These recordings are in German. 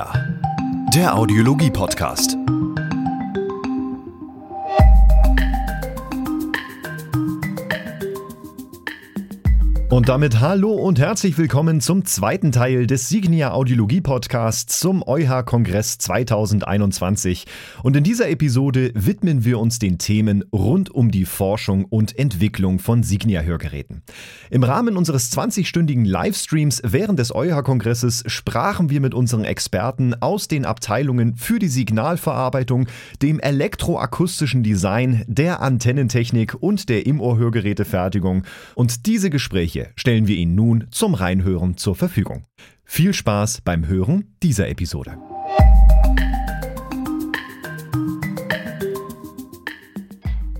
Signia, der Audiologie-Podcast. Und damit hallo und herzlich willkommen zum zweiten Teil des Signia Audiologie Podcasts zum EuH-Kongress 2021. Und in dieser Episode widmen wir uns den Themen rund um die Forschung und Entwicklung von Signia-Hörgeräten. Im Rahmen unseres 20-stündigen Livestreams während des EuH-Kongresses sprachen wir mit unseren Experten aus den Abteilungen für die Signalverarbeitung, dem elektroakustischen Design, der Antennentechnik und der Im-Ohr-Hörgerätefertigung. Und diese Gespräche Gespräche stellen wir Ihnen nun zum Reinhören zur Verfügung. Viel Spaß beim Hören dieser Episode.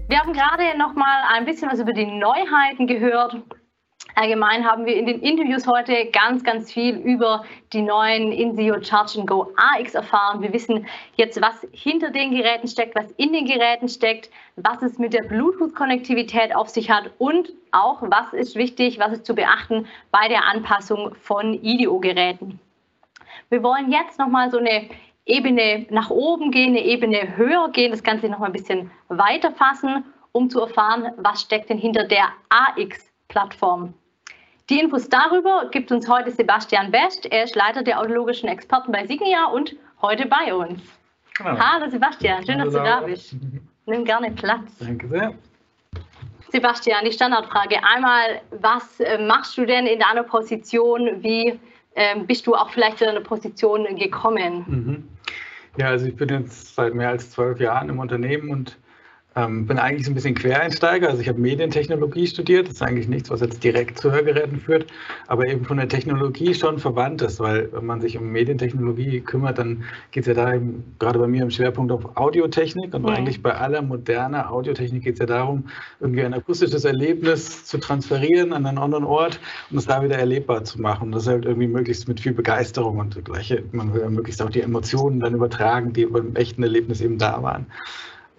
Wir haben gerade noch mal ein bisschen was über die Neuheiten gehört Allgemein haben wir in den Interviews heute ganz, ganz viel über die neuen InSeo Charge Go AX erfahren. Wir wissen jetzt, was hinter den Geräten steckt, was in den Geräten steckt, was es mit der Bluetooth-Konnektivität auf sich hat und auch, was ist wichtig, was ist zu beachten bei der Anpassung von IDEO-Geräten. Wir wollen jetzt nochmal so eine Ebene nach oben gehen, eine Ebene höher gehen, das Ganze nochmal ein bisschen weiter fassen, um zu erfahren, was steckt denn hinter der AX-Plattform. Die Infos darüber gibt uns heute Sebastian Best. Er ist Leiter der audiologischen Experten bei Signia und heute bei uns. Hallo, Hallo Sebastian, schön, dass du da bist. Nimm gerne Platz. Danke sehr. Sebastian, die Standardfrage. Einmal, was äh, machst du denn in deiner Position? Wie ähm, bist du auch vielleicht in eine Position gekommen? Mhm. Ja, also ich bin jetzt seit mehr als zwölf Jahren im Unternehmen und ähm, bin eigentlich so ein bisschen Quereinsteiger. Also ich habe Medientechnologie studiert. Das ist eigentlich nichts, was jetzt direkt zu Hörgeräten führt, aber eben von der Technologie schon verwandt ist, weil wenn man sich um Medientechnologie kümmert, dann geht es ja da eben, gerade bei mir im Schwerpunkt auf Audiotechnik und mhm. eigentlich bei aller moderner Audiotechnik geht es ja darum, irgendwie ein akustisches Erlebnis zu transferieren an einen anderen Ort und es da wieder erlebbar zu machen. Und das halt irgendwie möglichst mit viel Begeisterung und gleiche, man will ja möglichst auch die Emotionen dann übertragen, die beim echten Erlebnis eben da waren.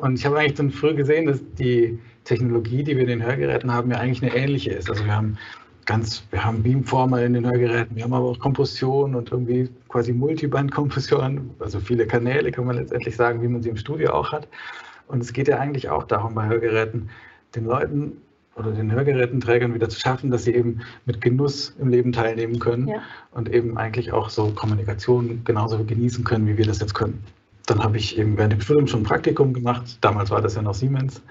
Und ich habe eigentlich dann früh gesehen, dass die Technologie, die wir in den Hörgeräten haben, ja eigentlich eine ähnliche ist. Also wir haben ganz, wir haben Beamformer in den Hörgeräten, wir haben aber auch Kompression und irgendwie quasi Multiband-Kompression, also viele Kanäle kann man letztendlich sagen, wie man sie im Studio auch hat. Und es geht ja eigentlich auch darum, bei Hörgeräten den Leuten oder den Hörgerätenträgern wieder zu schaffen, dass sie eben mit Genuss im Leben teilnehmen können ja. und eben eigentlich auch so Kommunikation genauso genießen können, wie wir das jetzt können dann habe ich eben während dem Studium schon ein Praktikum gemacht. Damals war das ja noch Siemens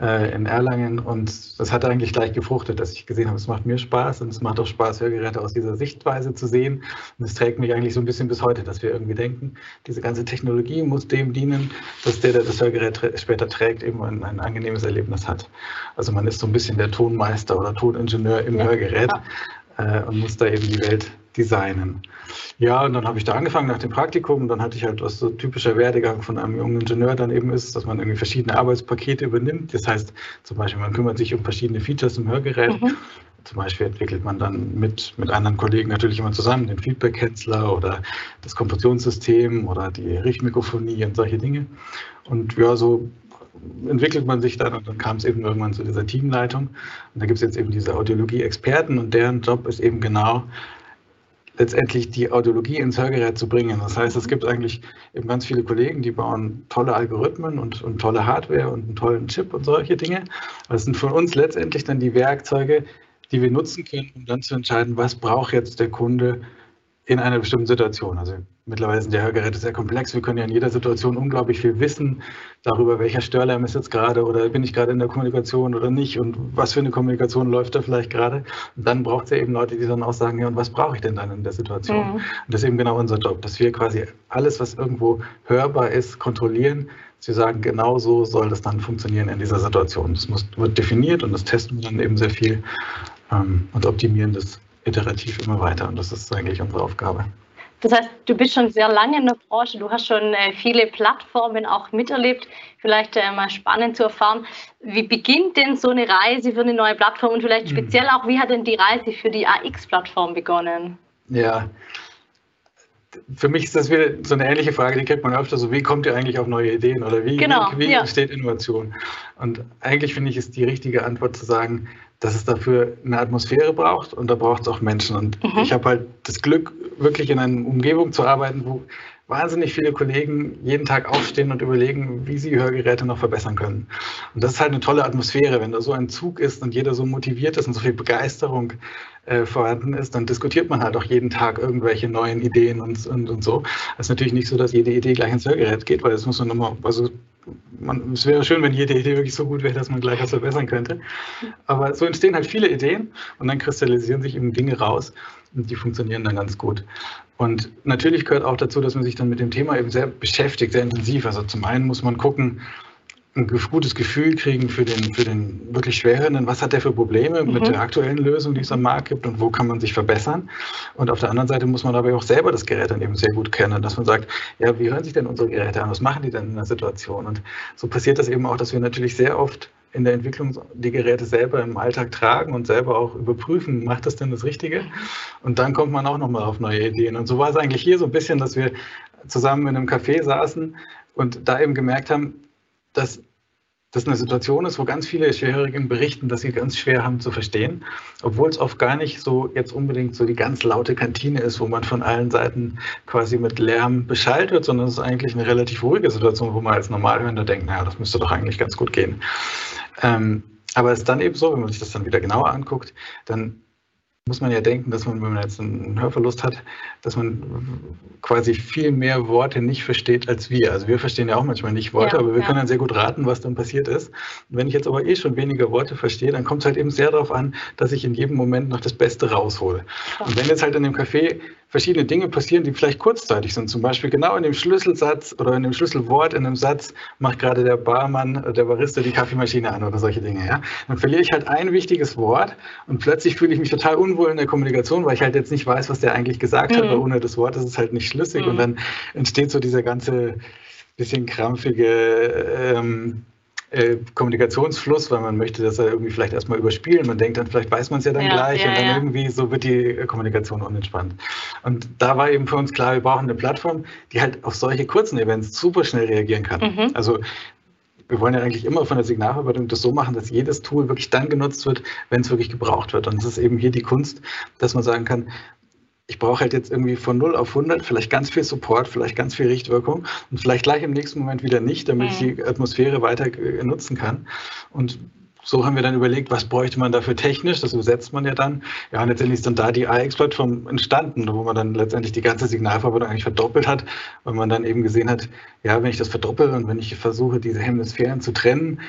äh, in Erlangen und das hat eigentlich gleich gefruchtet, dass ich gesehen habe, es macht mir Spaß und es macht auch Spaß, Hörgeräte aus dieser Sichtweise zu sehen. Und es trägt mich eigentlich so ein bisschen bis heute, dass wir irgendwie denken, diese ganze Technologie muss dem dienen, dass der, der das Hörgerät später trägt, eben ein, ein angenehmes Erlebnis hat. Also man ist so ein bisschen der Tonmeister oder Toningenieur im ja. Hörgerät äh, und muss da eben die Welt designen. Ja, und dann habe ich da angefangen nach dem Praktikum. Dann hatte ich halt, was so typischer Werdegang von einem jungen Ingenieur dann eben ist, dass man irgendwie verschiedene Arbeitspakete übernimmt. Das heißt, zum Beispiel, man kümmert sich um verschiedene Features im Hörgerät. Mhm. Zum Beispiel entwickelt man dann mit, mit anderen Kollegen natürlich immer zusammen den Feedback-Hetzler oder das Kompressionssystem oder die Richtmikrofonie und solche Dinge. Und ja, so entwickelt man sich dann und dann kam es eben irgendwann zu dieser Teamleitung. Und da gibt es jetzt eben diese Audiologie-Experten und deren Job ist eben genau, letztendlich die Audiologie ins Hörgerät zu bringen. Das heißt, es gibt eigentlich eben ganz viele Kollegen, die bauen tolle Algorithmen und, und tolle Hardware und einen tollen Chip und solche Dinge. Das sind für uns letztendlich dann die Werkzeuge, die wir nutzen können, um dann zu entscheiden, was braucht jetzt der Kunde in einer bestimmten Situation. Also mittlerweile sind die Hörgeräte sehr komplex. Wir können ja in jeder Situation unglaublich viel wissen darüber, welcher Störlärm ist jetzt gerade oder bin ich gerade in der Kommunikation oder nicht und was für eine Kommunikation läuft da vielleicht gerade. Und dann braucht es ja eben Leute, die dann auch sagen, ja, und was brauche ich denn dann in der Situation? Mhm. Und das ist eben genau unser Job, dass wir quasi alles, was irgendwo hörbar ist, kontrollieren. Sie sagen, genau so soll das dann funktionieren in dieser Situation. Das muss, wird definiert und das testen wir dann eben sehr viel ähm, und optimieren das iterativ immer weiter. Und das ist eigentlich unsere Aufgabe. Das heißt, du bist schon sehr lange in der Branche, du hast schon äh, viele Plattformen auch miterlebt. Vielleicht äh, mal spannend zu erfahren, wie beginnt denn so eine Reise für eine neue Plattform und vielleicht mhm. speziell auch, wie hat denn die Reise für die AX-Plattform begonnen? Ja, für mich ist das wieder so eine ähnliche Frage, die kriegt man öfter so, wie kommt ihr eigentlich auf neue Ideen oder wie, genau, wie, wie ja. entsteht Innovation? Und eigentlich finde ich, ist die richtige Antwort zu sagen, dass es dafür eine Atmosphäre braucht und da braucht es auch Menschen. Und mhm. ich habe halt das Glück, wirklich in einer Umgebung zu arbeiten, wo wahnsinnig viele Kollegen jeden Tag aufstehen und überlegen, wie sie Hörgeräte noch verbessern können. Und das ist halt eine tolle Atmosphäre, wenn da so ein Zug ist und jeder so motiviert ist und so viel Begeisterung äh, vorhanden ist, dann diskutiert man halt auch jeden Tag irgendwelche neuen Ideen und, und, und so. Es ist natürlich nicht so, dass jede Idee gleich ins Hörgerät geht, weil das muss man immer, also man, es wäre schön, wenn jede Idee wirklich so gut wäre, dass man gleich was verbessern könnte. Aber so entstehen halt viele Ideen und dann kristallisieren sich eben Dinge raus die funktionieren dann ganz gut. Und natürlich gehört auch dazu, dass man sich dann mit dem Thema eben sehr beschäftigt, sehr intensiv. Also zum einen muss man gucken, ein gutes Gefühl kriegen für den, für den wirklich Schwerhörenden. Was hat der für Probleme mhm. mit der aktuellen Lösung, die es am Markt gibt und wo kann man sich verbessern? Und auf der anderen Seite muss man aber auch selber das Gerät dann eben sehr gut kennen, dass man sagt, ja, wie hören sich denn unsere Geräte an? Was machen die denn in der Situation? Und so passiert das eben auch, dass wir natürlich sehr oft in der Entwicklung die Geräte selber im Alltag tragen und selber auch überprüfen, macht das denn das Richtige? Und dann kommt man auch nochmal auf neue Ideen. Und so war es eigentlich hier so ein bisschen, dass wir zusammen in einem Café saßen und da eben gemerkt haben, dass das eine Situation ist, wo ganz viele Schwerhörigen berichten, dass sie ganz schwer haben zu verstehen, obwohl es oft gar nicht so jetzt unbedingt so die ganz laute Kantine ist, wo man von allen Seiten quasi mit Lärm beschallt wird, sondern es ist eigentlich eine relativ ruhige Situation, wo man als Normalhörender denkt, naja, das müsste doch eigentlich ganz gut gehen. Ähm, aber es ist dann eben so, wenn man sich das dann wieder genauer anguckt, dann muss man ja denken, dass man, wenn man jetzt einen Hörverlust hat, dass man quasi viel mehr Worte nicht versteht als wir. Also wir verstehen ja auch manchmal nicht Worte, ja, aber wir ja. können dann sehr gut raten, was dann passiert ist. Und wenn ich jetzt aber eh schon weniger Worte verstehe, dann kommt es halt eben sehr darauf an, dass ich in jedem Moment noch das Beste raushole. Und wenn jetzt halt in dem Café verschiedene Dinge passieren, die vielleicht kurzzeitig sind. Zum Beispiel genau in dem Schlüsselsatz oder in dem Schlüsselwort in einem Satz macht gerade der Barmann, der Barista die Kaffeemaschine an oder solche Dinge. Ja? Dann verliere ich halt ein wichtiges Wort und plötzlich fühle ich mich total unwohl in der Kommunikation, weil ich halt jetzt nicht weiß, was der eigentlich gesagt mhm. hat, weil ohne das Wort ist es halt nicht schlüssig mhm. und dann entsteht so dieser ganze bisschen krampfige ähm, äh, Kommunikationsfluss, weil man möchte das ja irgendwie vielleicht erstmal überspielen. Man denkt dann, vielleicht weiß man es ja dann ja, gleich ja, und dann ja. irgendwie so wird die Kommunikation unentspannt. Und da war eben für uns klar, wir brauchen eine Plattform, die halt auf solche kurzen Events super schnell reagieren kann. Mhm. Also wir wollen ja eigentlich immer von der Signalverarbeitung das so machen, dass jedes Tool wirklich dann genutzt wird, wenn es wirklich gebraucht wird. Und es ist eben hier die Kunst, dass man sagen kann, ich brauche halt jetzt irgendwie von 0 auf 100 vielleicht ganz viel Support, vielleicht ganz viel Richtwirkung und vielleicht gleich im nächsten Moment wieder nicht, damit ich die Atmosphäre weiter äh, nutzen kann. Und so haben wir dann überlegt, was bräuchte man dafür technisch, das übersetzt man ja dann. Ja, und letztendlich ist dann da die iX-Plattform entstanden, wo man dann letztendlich die ganze Signalverarbeitung eigentlich verdoppelt hat, weil man dann eben gesehen hat, ja, wenn ich das verdoppel und wenn ich versuche, diese Hemisphären zu trennen,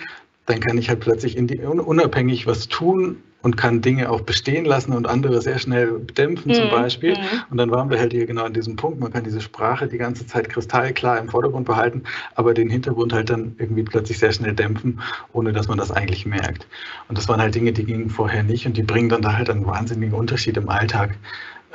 dann kann ich halt plötzlich die, unabhängig was tun und kann Dinge auch bestehen lassen und andere sehr schnell dämpfen zum mhm. Beispiel. Mhm. Und dann waren wir halt hier genau an diesem Punkt. Man kann diese Sprache die ganze Zeit kristallklar im Vordergrund behalten, aber den Hintergrund halt dann irgendwie plötzlich sehr schnell dämpfen, ohne dass man das eigentlich merkt. Und das waren halt Dinge, die gingen vorher nicht und die bringen dann da halt einen wahnsinnigen Unterschied im Alltag.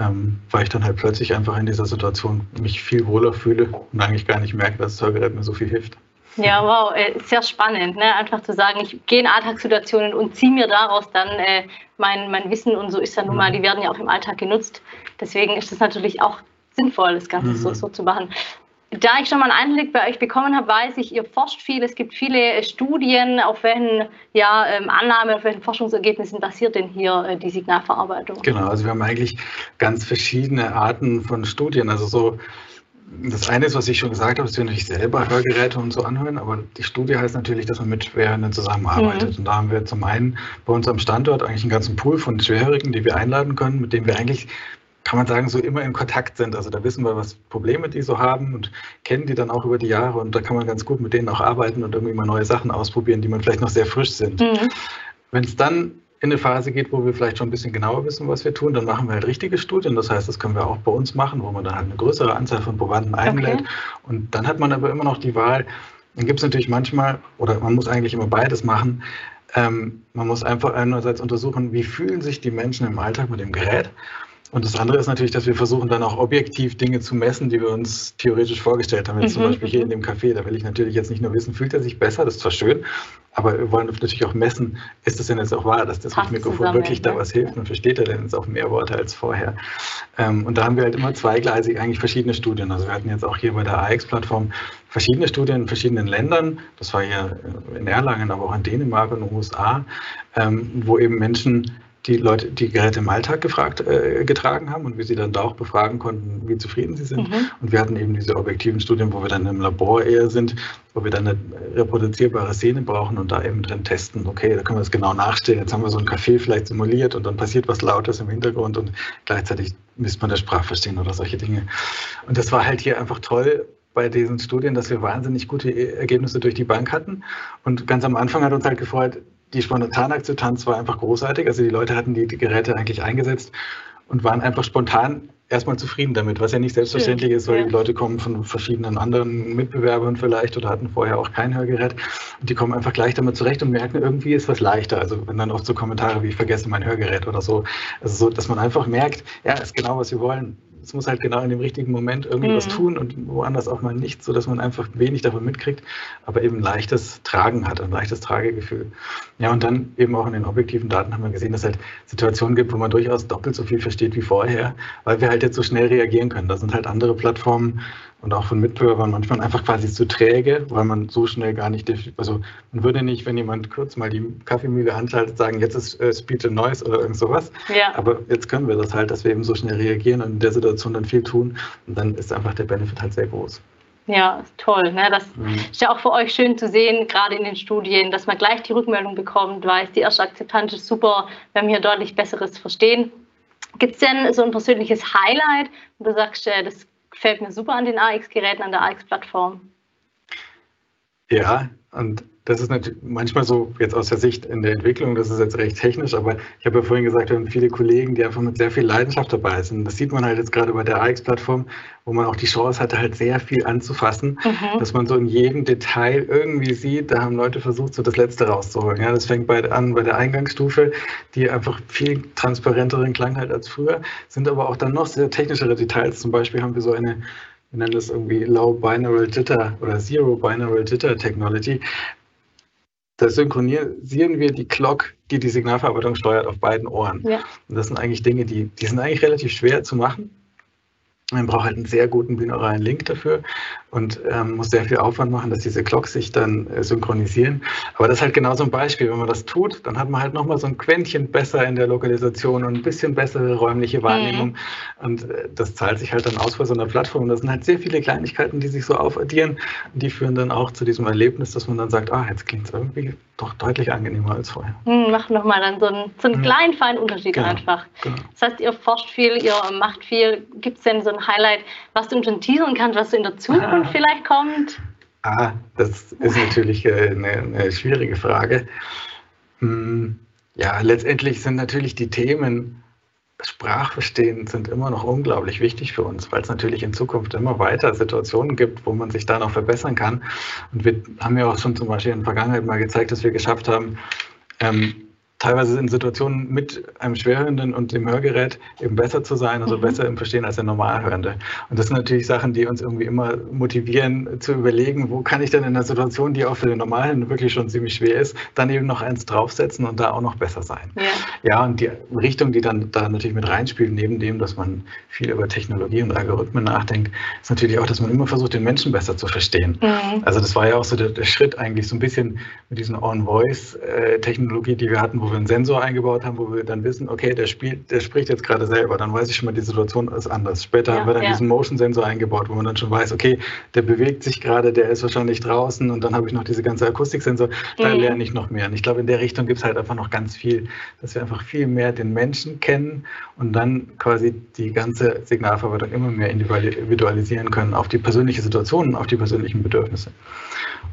Ähm, weil ich dann halt plötzlich einfach in dieser Situation mich viel wohler fühle und eigentlich gar nicht merke, dass das Hörgerät mir so viel hilft. Ja, wow, äh, sehr spannend. Ne? Einfach zu sagen, ich gehe in Alltagssituationen und ziehe mir daraus dann äh, mein, mein Wissen und so ist ja nun mal, mhm. die werden ja auch im Alltag genutzt. Deswegen ist es natürlich auch sinnvoll, das Ganze mhm. so, so zu machen. Da ich schon mal einen Einblick bei euch bekommen habe, weiß ich, ihr forscht viel. Es gibt viele äh, Studien. Auf welchen ja, ähm, Annahmen, auf welchen Forschungsergebnissen basiert denn hier äh, die Signalverarbeitung? Genau, also wir haben eigentlich ganz verschiedene Arten von Studien. Also so das eine ist, was ich schon gesagt habe, dass wir natürlich selber Hörgeräte und so anhören, aber die Studie heißt natürlich, dass man mit Schwerhörenden zusammenarbeitet. Mhm. Und da haben wir zum einen bei uns am Standort eigentlich einen ganzen Pool von Schwerhörigen, die wir einladen können, mit denen wir eigentlich kann man sagen, so immer in Kontakt sind. Also da wissen wir, was Probleme die so haben und kennen die dann auch über die Jahre und da kann man ganz gut mit denen auch arbeiten und irgendwie mal neue Sachen ausprobieren, die man vielleicht noch sehr frisch sind. Mhm. Wenn es dann in eine Phase geht, wo wir vielleicht schon ein bisschen genauer wissen, was wir tun, dann machen wir halt richtige Studien. Das heißt, das können wir auch bei uns machen, wo man dann halt eine größere Anzahl von Probanden einlädt. Okay. Und dann hat man aber immer noch die Wahl, dann gibt es natürlich manchmal, oder man muss eigentlich immer beides machen. Ähm, man muss einfach einerseits untersuchen, wie fühlen sich die Menschen im Alltag mit dem Gerät Und das andere ist natürlich, dass wir versuchen dann auch objektiv Dinge zu messen, die wir uns theoretisch vorgestellt haben. Jetzt mhm. zum Beispiel hier in dem Café, da will ich natürlich jetzt nicht nur wissen, fühlt er sich besser, das ist zwar schön, aber wir wollen natürlich auch messen, ist es denn jetzt auch wahr, dass das Passt Mikrofon zusammen, wirklich da was hilft und versteht er denn jetzt auch mehr Worte als vorher. Ähm, und da haben wir halt immer zweigleisig eigentlich verschiedene Studien. Also wir hatten jetzt auch hier bei der AX-Plattform verschiedene Studien in verschiedenen Ländern. Das war hier in Erlangen, aber auch in Dänemark und in den USA, ähm, wo eben Menschen die Leute, die Geräte im Alltag gefragt, äh, getragen haben und wir sie dann da auch befragen konnten, wie zufrieden sie sind. Mhm. Und wir hatten eben diese objektiven Studien, wo wir dann im Labor eher sind, wo wir dann eine reproduzierbare Szene brauchen und da eben drin testen, okay, da können wir das genau nachstellen. Jetzt haben wir so ein Café vielleicht simuliert und dann passiert was Lautes im Hintergrund und gleichzeitig misst man das Sprachverstehen oder solche Dinge. Und das war halt hier einfach toll, bei diesen Studien, dass wir wahnsinnig gute Ergebnisse durch die Bank hatten. Und ganz am Anfang hat uns halt gefreut, die Spontanakzeptanz war einfach großartig. Also die Leute hatten die, die Geräte eigentlich eingesetzt und waren einfach spontan erstmal zufrieden damit, was ja nicht selbstverständlich ist, weil ja. die Leute kommen von verschiedenen anderen Mitbewerbern vielleicht oder hatten vorher auch kein Hörgerät und die kommen einfach gleich damit zurecht und merken, irgendwie ist was leichter. Also wenn dann oft so Kommentare wie ich vergesse mein Hörgerät oder so, also so, dass man einfach merkt, ja, ist genau, was wir wollen es muss halt genau in dem richtigen Moment irgendwie mhm. tun und woanders auch mal nicht, sodass man einfach wenig davon mitkriegt, aber eben leichtes Tragen hat, ein leichtes Tragegefühl. Ja, und dann eben auch in den objektiven Daten haben wir gesehen, dass es halt Situationen gibt, wo man durchaus doppelt so viel versteht wie vorher, weil wir halt jetzt so schnell reagieren können. Da sind halt andere Plattformen und auch von Mitbewerbern manchmal einfach quasi zu träge, weil man so schnell gar nicht, also man würde nicht, wenn jemand kurz mal die Kaffeemühle anschaltet, sagen, jetzt ist äh, Speech and Noise oder irgend sowas. Ja. Aber jetzt können wir das halt, dass wir eben so schnell reagieren und in der Situation dann viel tun und dann ist einfach der Benefit halt sehr groß. Ja, toll. Ne? Das mhm. ist ja auch für euch schön zu sehen, gerade in den Studien, dass man gleich die Rückmeldung bekommt, weiß, die erste Akzeptanz ist super, wir haben hier deutlich besseres Verstehen. Gibt es denn so ein persönliches Highlight, wo du sagst, äh, das gefällt mir super an den AX-Geräten, an der AX-Plattform. Ja, und das ist natürlich manchmal so jetzt aus der Sicht in der Entwicklung, das ist jetzt recht technisch, aber ich habe ja vorhin gesagt, wir haben viele Kollegen, die einfach mit sehr viel Leidenschaft dabei sind. Das sieht man halt jetzt gerade bei der AX-Plattform, wo man auch die Chance hatte, halt sehr viel anzufassen, mhm. dass man so in jedem Detail irgendwie sieht, da haben Leute versucht, so das Letzte rauszuholen. Ja, das fängt bei, an bei der Eingangsstufe, die einfach viel transparenteren Klang hat als früher, sind aber auch dann noch sehr technischere Details. Zum Beispiel haben wir so eine wir nennen das irgendwie Low Binary Jitter oder Zero Binary Jitter Technology, da synchronisieren wir die Clock, die die Signalverarbeitung steuert, auf beiden Ohren. Ja. Und das sind eigentlich Dinge, die, die sind eigentlich relativ schwer zu machen. Man braucht halt einen sehr guten binauralen Link dafür und ähm, muss sehr viel Aufwand machen, dass diese Clocks sich dann äh, synchronisieren. Aber das ist halt genau so ein Beispiel. Wenn man das tut, dann hat man halt nochmal so ein Quäntchen besser in der Lokalisation und ein bisschen bessere räumliche mhm. Wahrnehmung. Mhm. Und äh, das zahlt sich halt dann aus bei so einer Plattform. Und das sind halt sehr viele Kleinigkeiten, die sich so aufaddieren. Und die führen dann auch zu diesem Erlebnis, dass man dann sagt, ah, jetzt klingt es irgendwie doch deutlich angenehmer als vorher. Mhm, macht nochmal dann so einen, so einen mhm. kleinen, feinen Unterschied genau. einfach. Genau. Das heißt, ihr forscht viel, ihr macht viel. Gibt es denn so ein Highlight, was du schon teasern kannst, was in der Zukunft Zukunft vielleicht kommt? Ah, das ist natürlich äh, eine, eine schwierige Frage. Hm, ja, letztendlich sind natürlich die Themen Sprachverstehen sind immer noch unglaublich wichtig für uns, weil es natürlich in Zukunft immer weiter Situationen gibt, wo man sich da noch verbessern kann. Und wir haben ja auch schon zum Beispiel in der Vergangenheit mal gezeigt, dass wir geschafft haben, ähm, teilweise in Situationen mit einem Schwerhörenden und dem Hörgerät eben besser zu sein, also mhm. besser im Verstehen als der Normalhörende. Und das sind natürlich Sachen, die uns irgendwie immer motivieren zu überlegen, wo kann ich denn in einer Situation, die auch für den Normalhörenden wirklich schon ziemlich schwer ist, dann eben noch eins draufsetzen und da auch noch besser sein. Ja, ja und die Richtung, die dann da natürlich mit reinspielt, neben dem, dass man viel über Technologie und Algorithmen nachdenkt, ist natürlich auch, dass man immer versucht, den Menschen besser zu verstehen. Mhm. Also das war ja auch so der, der Schritt eigentlich so ein bisschen mit diesen On-Voice-Technologie, die wir hatten, wo wir einen Sensor eingebaut haben, wo wir dann wissen, okay, der, spielt, der spricht jetzt gerade selber, dann weiß ich schon mal, die Situation ist anders. Später ja, haben wir dann ja. diesen Motion-Sensor eingebaut, wo man dann schon weiß, okay, der bewegt sich gerade, der ist wahrscheinlich draußen und dann habe ich noch diese ganze Akustiksensor, da mhm. lerne ich noch mehr. Und ich glaube, in der Richtung gibt es halt einfach noch ganz viel, dass wir einfach viel mehr den Menschen kennen und dann quasi die ganze Signalverarbeitung immer mehr individualisieren können auf die persönliche Situation, auf die persönlichen Bedürfnisse.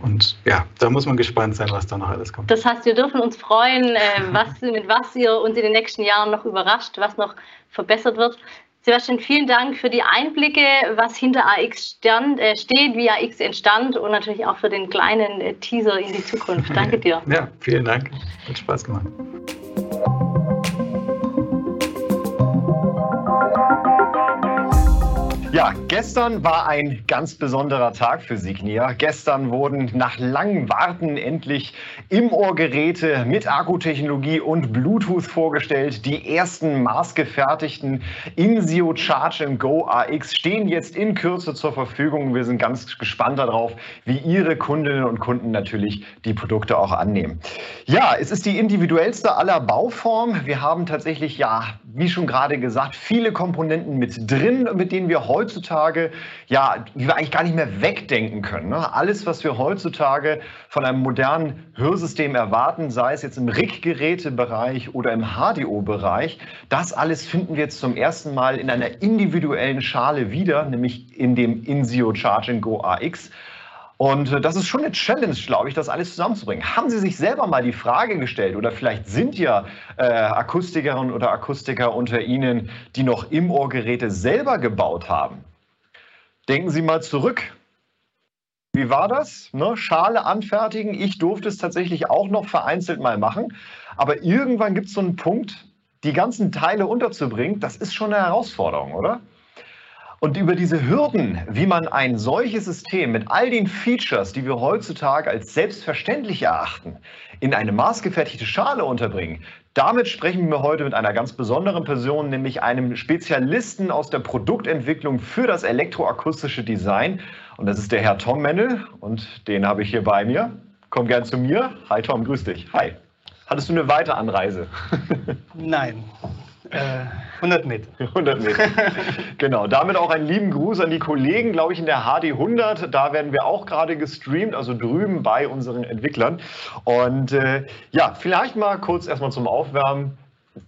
Und ja, da muss man gespannt sein, was da noch alles kommt. Das heißt, wir dürfen uns freuen, äh, was, mit was ihr uns in den nächsten Jahren noch überrascht, was noch verbessert wird. Sebastian, vielen Dank für die Einblicke, was hinter AX stand, äh, steht, wie AX entstand und natürlich auch für den kleinen äh, Teaser in die Zukunft. Danke dir. ja, vielen Dank. Hat Spaß gemacht. Ja, gestern war ein ganz besonderer Tag für Signia. Gestern wurden nach langem Warten endlich Im-Ohr-Geräte mit Akkutechnologie und Bluetooth vorgestellt. Die ersten maßgefertigten Insio Charge Go AX stehen jetzt in Kürze zur Verfügung. Wir sind ganz gespannt darauf, wie Ihre Kundinnen und Kunden natürlich die Produkte auch annehmen. Ja, es ist die individuellste aller Bauformen. Wir haben tatsächlich, ja, wie schon gerade gesagt, viele Komponenten mit drin, mit denen wir heute heutzutage, ja, die wir eigentlich gar nicht mehr wegdenken können. Ne? Alles, was wir heutzutage von einem modernen Hörsystem erwarten, sei es jetzt im RIG-Gerätebereich oder im HDO-Bereich, das alles finden wir jetzt zum ersten Mal in einer individuellen Schale wieder, nämlich in dem Insio Charging Go AX. Und äh, das ist schon eine Challenge, glaube ich, das alles zusammenzubringen. Haben Sie sich selber mal die Frage gestellt oder vielleicht sind ja äh, Akustikerinnen oder Akustiker unter Ihnen, die noch im Ohrgeräte selber gebaut haben? Denken Sie mal zurück. Wie war das? Ne? Schale anfertigen. Ich durfte es tatsächlich auch noch vereinzelt mal machen. Aber irgendwann gibt es so einen Punkt, die ganzen Teile unterzubringen. Das ist schon eine Herausforderung, oder? Und über diese Hürden, wie man ein solches System mit all den Features, die wir heutzutage als selbstverständlich erachten, in eine maßgefertigte Schale unterbringen, damit sprechen wir heute mit einer ganz besonderen Person, nämlich einem Spezialisten aus der Produktentwicklung für das elektroakustische Design. Und das ist der Herr Tom Mennel und den habe ich hier bei mir. Komm gern zu mir. Hi Tom, grüß dich. Hi. Hattest du eine weite Anreise? Nein, äh, 100 Meter. 100 Meter. genau. Damit auch einen lieben Gruß an die Kollegen, glaube ich, in der HD 100. Da werden wir auch gerade gestreamt, also drüben bei unseren Entwicklern. Und äh, ja, vielleicht mal kurz erstmal zum Aufwärmen.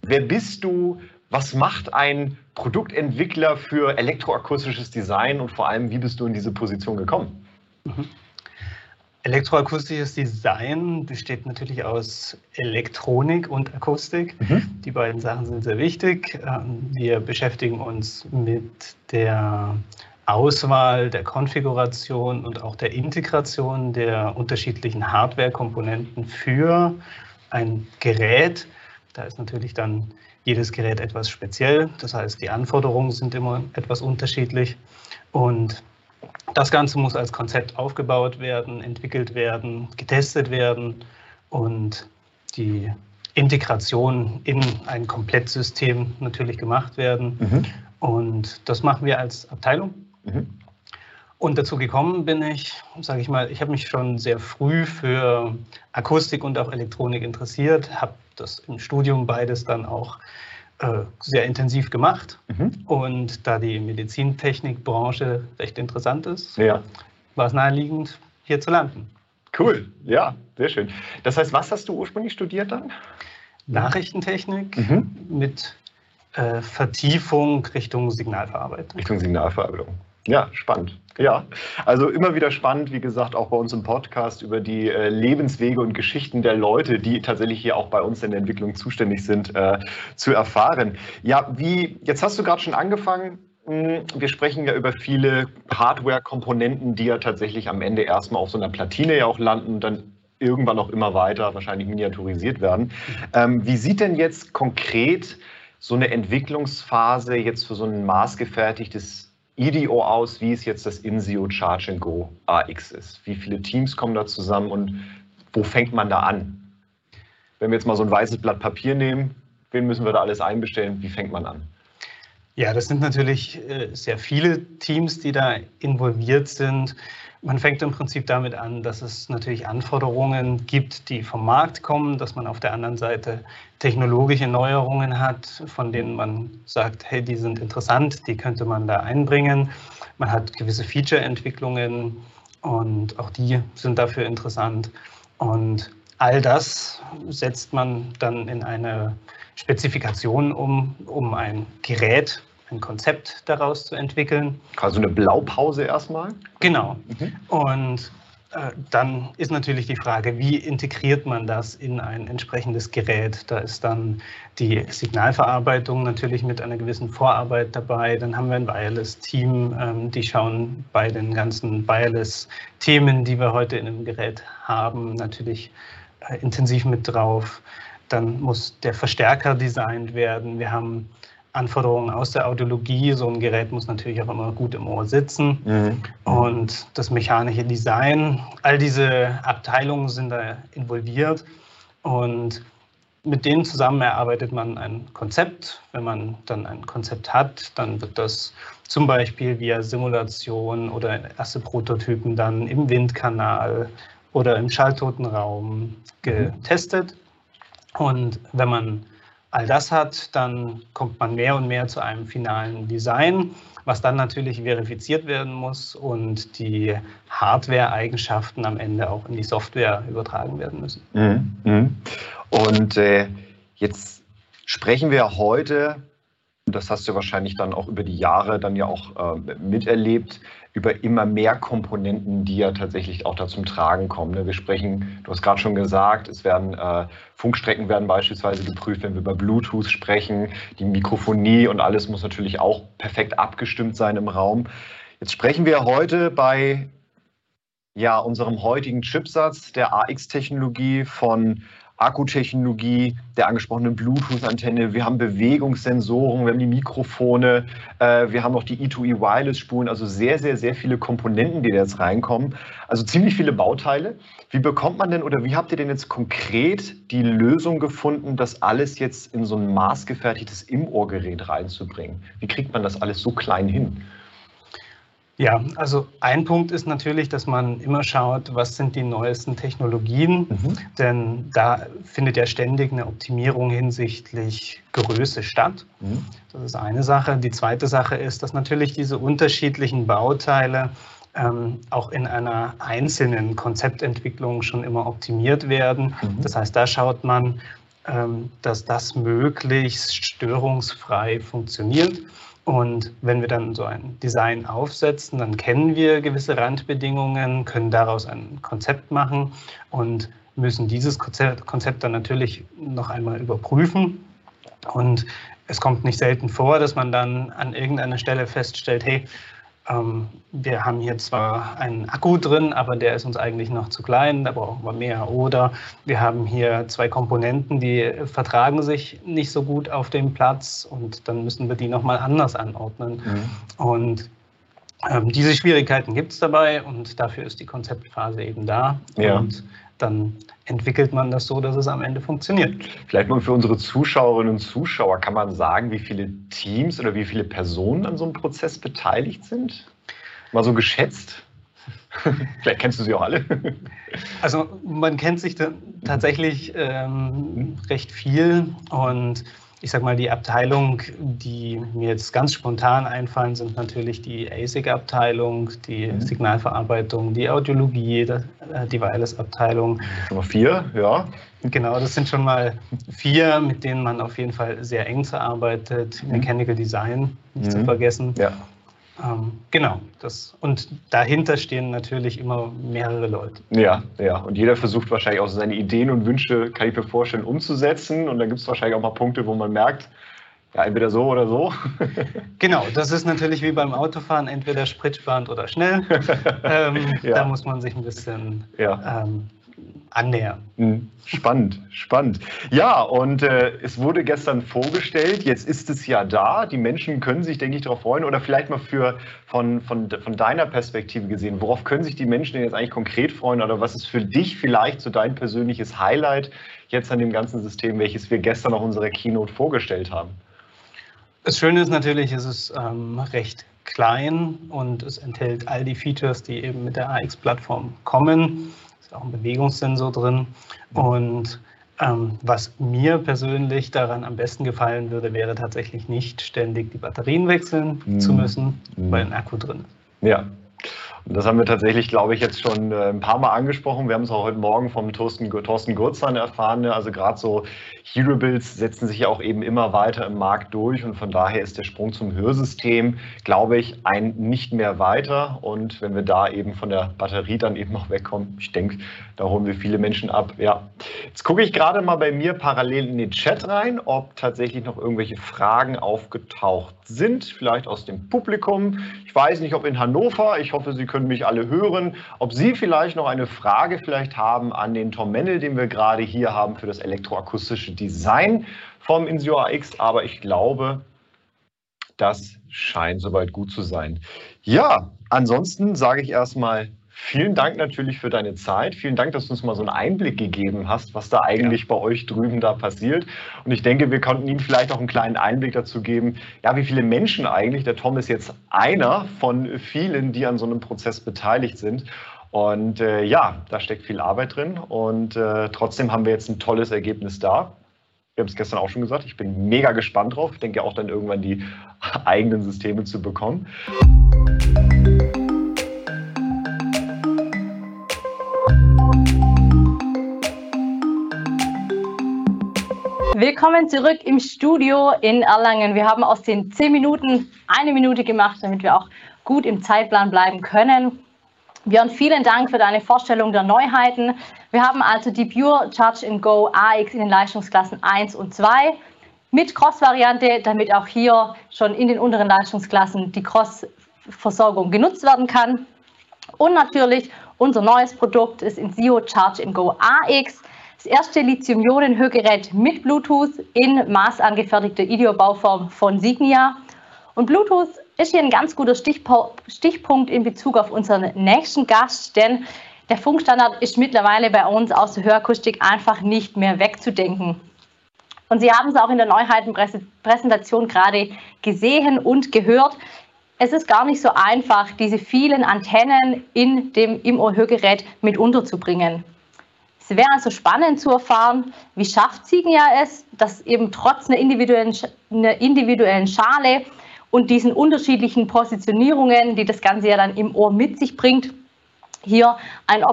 Wer bist du? Was macht ein Produktentwickler für elektroakustisches Design und vor allem, wie bist du in diese Position gekommen? Mhm. Elektroakustisches Design besteht natürlich aus Elektronik und Akustik. Mhm. Die beiden Sachen sind sehr wichtig. Ähm, wir beschäftigen uns mit der Auswahl, der Konfiguration und auch der Integration der unterschiedlichen Hardware-Komponenten für ein Gerät. Da ist natürlich dann jedes Gerät etwas speziell. Das heißt, die Anforderungen sind immer etwas unterschiedlich. Und das Ganze muss als Konzept aufgebaut werden, entwickelt werden, getestet werden und die Integration in ein Komplettsystem natürlich gemacht werden. Mhm. Und das machen wir als Abteilung. Mhm. Und dazu gekommen bin ich, sage ich mal, ich habe mich schon sehr früh für Akustik und auch Elektronik interessiert, habe das im Studium beides dann auch sehr intensiv gemacht. Mhm. Und da die Medizintechnikbranche recht interessant ist, ja. war es naheliegend, hier zu landen. Cool, ja, sehr schön. Das heißt, was hast du ursprünglich studiert dann? Nachrichtentechnik mhm. mit äh, Vertiefung Richtung Signalverarbeitung. Richtung Signalverarbeitung. Ja, spannend. Ja, also immer wieder spannend, wie gesagt, auch bei uns im Podcast über die äh, Lebenswege und Geschichten der Leute, die tatsächlich hier auch bei uns in der Entwicklung zuständig sind, äh, zu erfahren. Ja, wie, jetzt hast du gerade schon angefangen. Hm, wir sprechen ja über viele Hardware-Komponenten, die ja tatsächlich am Ende erstmal auf so einer Platine ja auch landen und dann irgendwann auch immer weiter wahrscheinlich miniaturisiert werden. Ähm, wie sieht denn jetzt konkret so eine Entwicklungsphase jetzt für so ein maßgefertigtes IDEO aus, wie es jetzt das INSIO Charge Go AX ist? Wie viele Teams kommen da zusammen und wo fängt man da an? Wenn wir jetzt mal so ein weißes Blatt Papier nehmen, wen müssen wir da alles einbestellen? Wie fängt man an? Ja, das sind natürlich äh, sehr viele Teams, die da involviert sind. Man fängt im Prinzip damit an, dass es natürlich Anforderungen gibt, die vom Markt kommen, dass man auf der anderen Seite technologische Neuerungen hat, von denen man sagt, hey, die sind interessant, die könnte man da einbringen. Man hat gewisse Feature-Entwicklungen und auch die sind dafür interessant. Und all das setzt man dann in eine Spezifikation um, um ein Gerät ein Konzept daraus zu entwickeln. Also eine Blaupause erstmal? Genau. Mhm. Und äh, dann ist natürlich die Frage, wie integriert man das in ein entsprechendes Gerät? Da ist dann die Signalverarbeitung natürlich mit einer gewissen Vorarbeit dabei. Dann haben wir ein Wireless-Team, ähm, die schauen bei den ganzen Wireless-Themen, die wir heute in einem Gerät haben, natürlich äh, intensiv mit drauf. Dann muss der Verstärker designt werden. Wir haben Anforderungen aus der Audiologie. So ein Gerät muss natürlich auch immer gut im Ohr sitzen. Mhm. Und das mechanische Design, all diese Abteilungen sind da involviert. Und mit denen zusammen erarbeitet man ein Konzept. Wenn man dann ein Konzept hat, dann wird das zum Beispiel via Simulation oder erste Prototypen dann im Windkanal oder im Schalltotenraum mhm. getestet. Und wenn man all das hat, dann kommt man mehr und mehr zu einem finalen Design, was dann natürlich verifiziert werden muss und die Hardware-Eigenschaften am Ende auch in die Software übertragen werden müssen. Mhm. mhm. Und äh, jetzt sprechen wir heute, das hast du wahrscheinlich dann auch über die Jahre dann ja auch äh, miterlebt, über immer mehr Komponenten, die ja tatsächlich auch da zum Tragen kommen. Ne? Wir sprechen, du hast gerade schon gesagt, es werden äh, Funkstrecken werden beispielsweise geprüft, wenn wir über Bluetooth sprechen. Die Mikrofonie und alles muss natürlich auch perfekt abgestimmt sein im Raum. Jetzt sprechen wir heute bei ja, unserem heutigen Chipsatz der AX-Technologie von Akkutechnologie, der angesprochenen Bluetooth-Antenne, wir haben Bewegungssensoren, wir haben die Mikrofone, äh, wir haben auch die E2E Wireless-Spulen, also sehr, sehr, sehr viele Komponenten, die da jetzt reinkommen. Also ziemlich viele Bauteile. Wie bekommt man denn oder wie habt ihr denn jetzt konkret die Lösung gefunden, das alles jetzt in so ein maßgefertigtes Im-Ohr-Gerät reinzubringen? Wie kriegt man das alles so klein hin? Ja, also ein Punkt ist natürlich, dass man immer schaut, was sind die neuesten Technologien, mhm. denn da findet ja ständig eine Optimierung hinsichtlich Größe statt. Mhm. Das ist eine Sache. Die zweite Sache ist, dass natürlich diese unterschiedlichen Bauteile ähm, auch in einer einzelnen Konzeptentwicklung schon immer optimiert werden. Mhm. Das heißt, da schaut man, ähm, dass das möglichst störungsfrei funktioniert. Und wenn wir dann so ein Design aufsetzen, dann kennen wir gewisse Randbedingungen, können daraus ein Konzept machen und müssen dieses Konzept, dann natürlich noch einmal überprüfen. Und es kommt nicht selten vor, dass man dann an irgendeiner Stelle feststellt, hey, ähm, wir haben hier zwar einen Akku drin, aber der ist uns eigentlich noch zu klein, da brauchen wir mehr. Oder wir haben hier zwei Komponenten, die vertragen sich nicht so gut auf dem Platz und dann müssen wir die nochmal anders anordnen. Mhm. Und ähm, diese Schwierigkeiten gibt es dabei und dafür ist die Konzeptphase eben da. Ja. Und dann entwickelt man das so, dass es am Ende funktioniert. Vielleicht mal für unsere Zuschauerinnen und Zuschauer, kann man sagen, wie viele Teams oder wie viele Personen an so einem Prozess beteiligt sind? Mal so geschätzt? Vielleicht kennst du sie auch alle. Also man kennt sich tatsächlich ähm, recht viel und ich sag mal, die Abteilung, die mir jetzt ganz spontan einfallen, sind natürlich die ASIC-Abteilung, die mhm. Signalverarbeitung, die Audiologie, äh, die Wireless-Abteilung. Schon mal vier, ja. Genau, das sind schon mal vier, mit denen man auf jeden Fall sehr eng zuarbeitet. Mhm. Mechanical Design, nicht mhm. zu vergessen. Ja. Ähm, genau, das, und dahinter stehen natürlich immer mehrere Leute. Ja, ja, und jeder versucht wahrscheinlich auch seine Ideen und Wünsche, kann ich mir vorstellen, umzusetzen. Und dann gibt es wahrscheinlich auch mal Punkte, wo man merkt, ja, entweder so oder so. Genau, das ist natürlich wie beim Autofahren, entweder spritsparend oder schnell. ähm, ja. Da muss man sich ein bisschen ja. ähm, annähern. Hm, spannend, spannend. Ja, und äh, es wurde gestern vorgestellt, jetzt ist es ja da. Die Menschen können sich, denke ich, darauf freuen. Oder vielleicht mal für, von, von, von deiner Perspektive gesehen, worauf können sich die Menschen denn jetzt eigentlich konkret freuen? Oder was ist für dich vielleicht so dein persönliches Highlight jetzt an dem ganzen System, welches wir gestern auf unserer Keynote vorgestellt haben? Das Schöne ist natürlich, es ist ähm, recht klein und es enthält all die Features, die eben mit der AX-Plattform kommen auch ein Bewegungssensor drin. Und ähm, was mir persönlich daran am besten gefallen würde, wäre tatsächlich nicht ständig die Batterien wechseln mhm. zu müssen, weil ein Akku drin ist. Ja, und das haben wir tatsächlich, glaube ich, jetzt schon äh, ein paar Mal angesprochen. Wir haben es auch heute Morgen vom Thorsten, Thorsten Gurzahn erfahren. Ne? Also gerade so Hearables setzen sich auch eben immer weiter im Markt durch und von daher ist der Sprung zum Hörsystem, glaube ich, ein nicht mehr weiter. Und wenn wir da eben von der Batterie dann eben noch wegkommen, ich denke, da holen wir viele Menschen ab. Ja. Jetzt gucke ich gerade mal bei mir parallel in den Chat rein, ob tatsächlich noch irgendwelche Fragen aufgetaucht sind, vielleicht aus dem Publikum. Ich weiß nicht, ob in Hannover, ich hoffe, Sie können mich alle hören, ob Sie vielleicht noch eine Frage vielleicht haben an den Tom Mendel, den wir gerade hier haben für das elektroakustische Design vom Insio AX. Aber ich glaube, das scheint soweit gut zu sein. Ja, ansonsten sage ich erstmal Vielen Dank natürlich für deine Zeit. Vielen Dank, dass du uns mal so einen Einblick gegeben hast, was da eigentlich ja. bei euch drüben da passiert. Und ich denke, wir konnten Ihnen vielleicht auch einen kleinen Einblick dazu geben, ja, wie viele Menschen eigentlich, der Tom ist jetzt einer von vielen, die an so einem Prozess beteiligt sind. Und äh, ja, da steckt viel Arbeit drin und äh, trotzdem haben wir jetzt ein tolles Ergebnis da. Wir haben es gestern auch schon gesagt, ich bin mega gespannt drauf. Ich denke auch dann irgendwann die eigenen Systeme zu bekommen. Willkommen zurück im Studio in Erlangen. Wir haben aus den zehn Minuten eine Minute gemacht, damit wir auch gut im Zeitplan bleiben können. Björn, vielen Dank für deine Vorstellung der Neuheiten. Wir haben also die Pure Charge and Go AX in den Leistungsklassen 1 und 2 mit Cross-Variante, damit auch hier schon in den unteren Leistungsklassen die Cross-Versorgung genutzt werden kann. Und natürlich unser neues Produkt ist Insio Charge and Go AX das erste Lithium-Ionen-Hörgerät mit Bluetooth in maßangefertigter IDEO-Bauform von Signia. Und Bluetooth ist hier ein ganz guter Stichpunkt in Bezug auf unseren nächsten Gast, denn der Funkstandard ist mittlerweile bei uns aus der Hörakustik einfach nicht mehr wegzudenken. Und Sie haben es auch in der Neuheitenpräsentation gerade gesehen und gehört. Es ist gar nicht so einfach, diese vielen Antennen in dem, im Ohrhörgerät mit unterzubringen. Wäre also spannend zu erfahren, wie schafft Ziegenjahr es, dass eben trotz einer individuellen, einer individuellen Schale und diesen unterschiedlichen Positionierungen, die das Ganze ja dann im Ohr mit sich bringt, hier einen,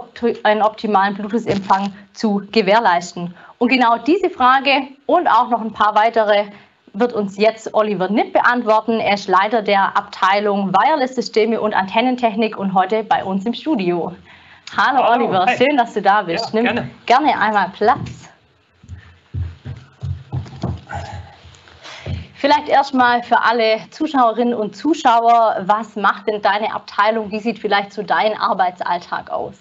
einen optimalen Bluetooth-Empfang zu gewährleisten. Und genau diese Frage und auch noch ein paar weitere wird uns jetzt Oliver Nipp beantworten. Er ist Leiter der Abteilung Wireless-Systeme und Antennentechnik und heute bei uns im Studio. Hallo, Hallo Oliver, hi. schön, dass du da bist. Ja, Nimm gerne. gerne einmal Platz. Vielleicht erstmal für alle Zuschauerinnen und Zuschauer, was macht denn deine Abteilung? Wie sieht vielleicht so dein Arbeitsalltag aus?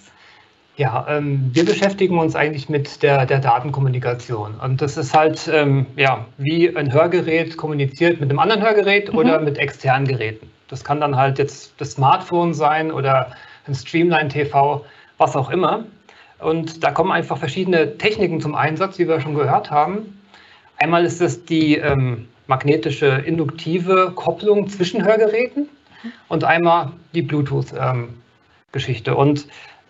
Ja, ähm, wir beschäftigen uns eigentlich mit der, der Datenkommunikation. Und das ist halt, ähm, ja, wie ein Hörgerät kommuniziert mit einem anderen Hörgerät mhm. oder mit externen Geräten. Das kann dann halt jetzt das Smartphone sein oder ein Streamline TV was auch immer. Und da kommen einfach verschiedene Techniken zum Einsatz, wie wir schon gehört haben. Einmal ist es die ähm, magnetische induktive Kopplung zwischen Hörgeräten und einmal die Bluetooth-Geschichte. Ähm, und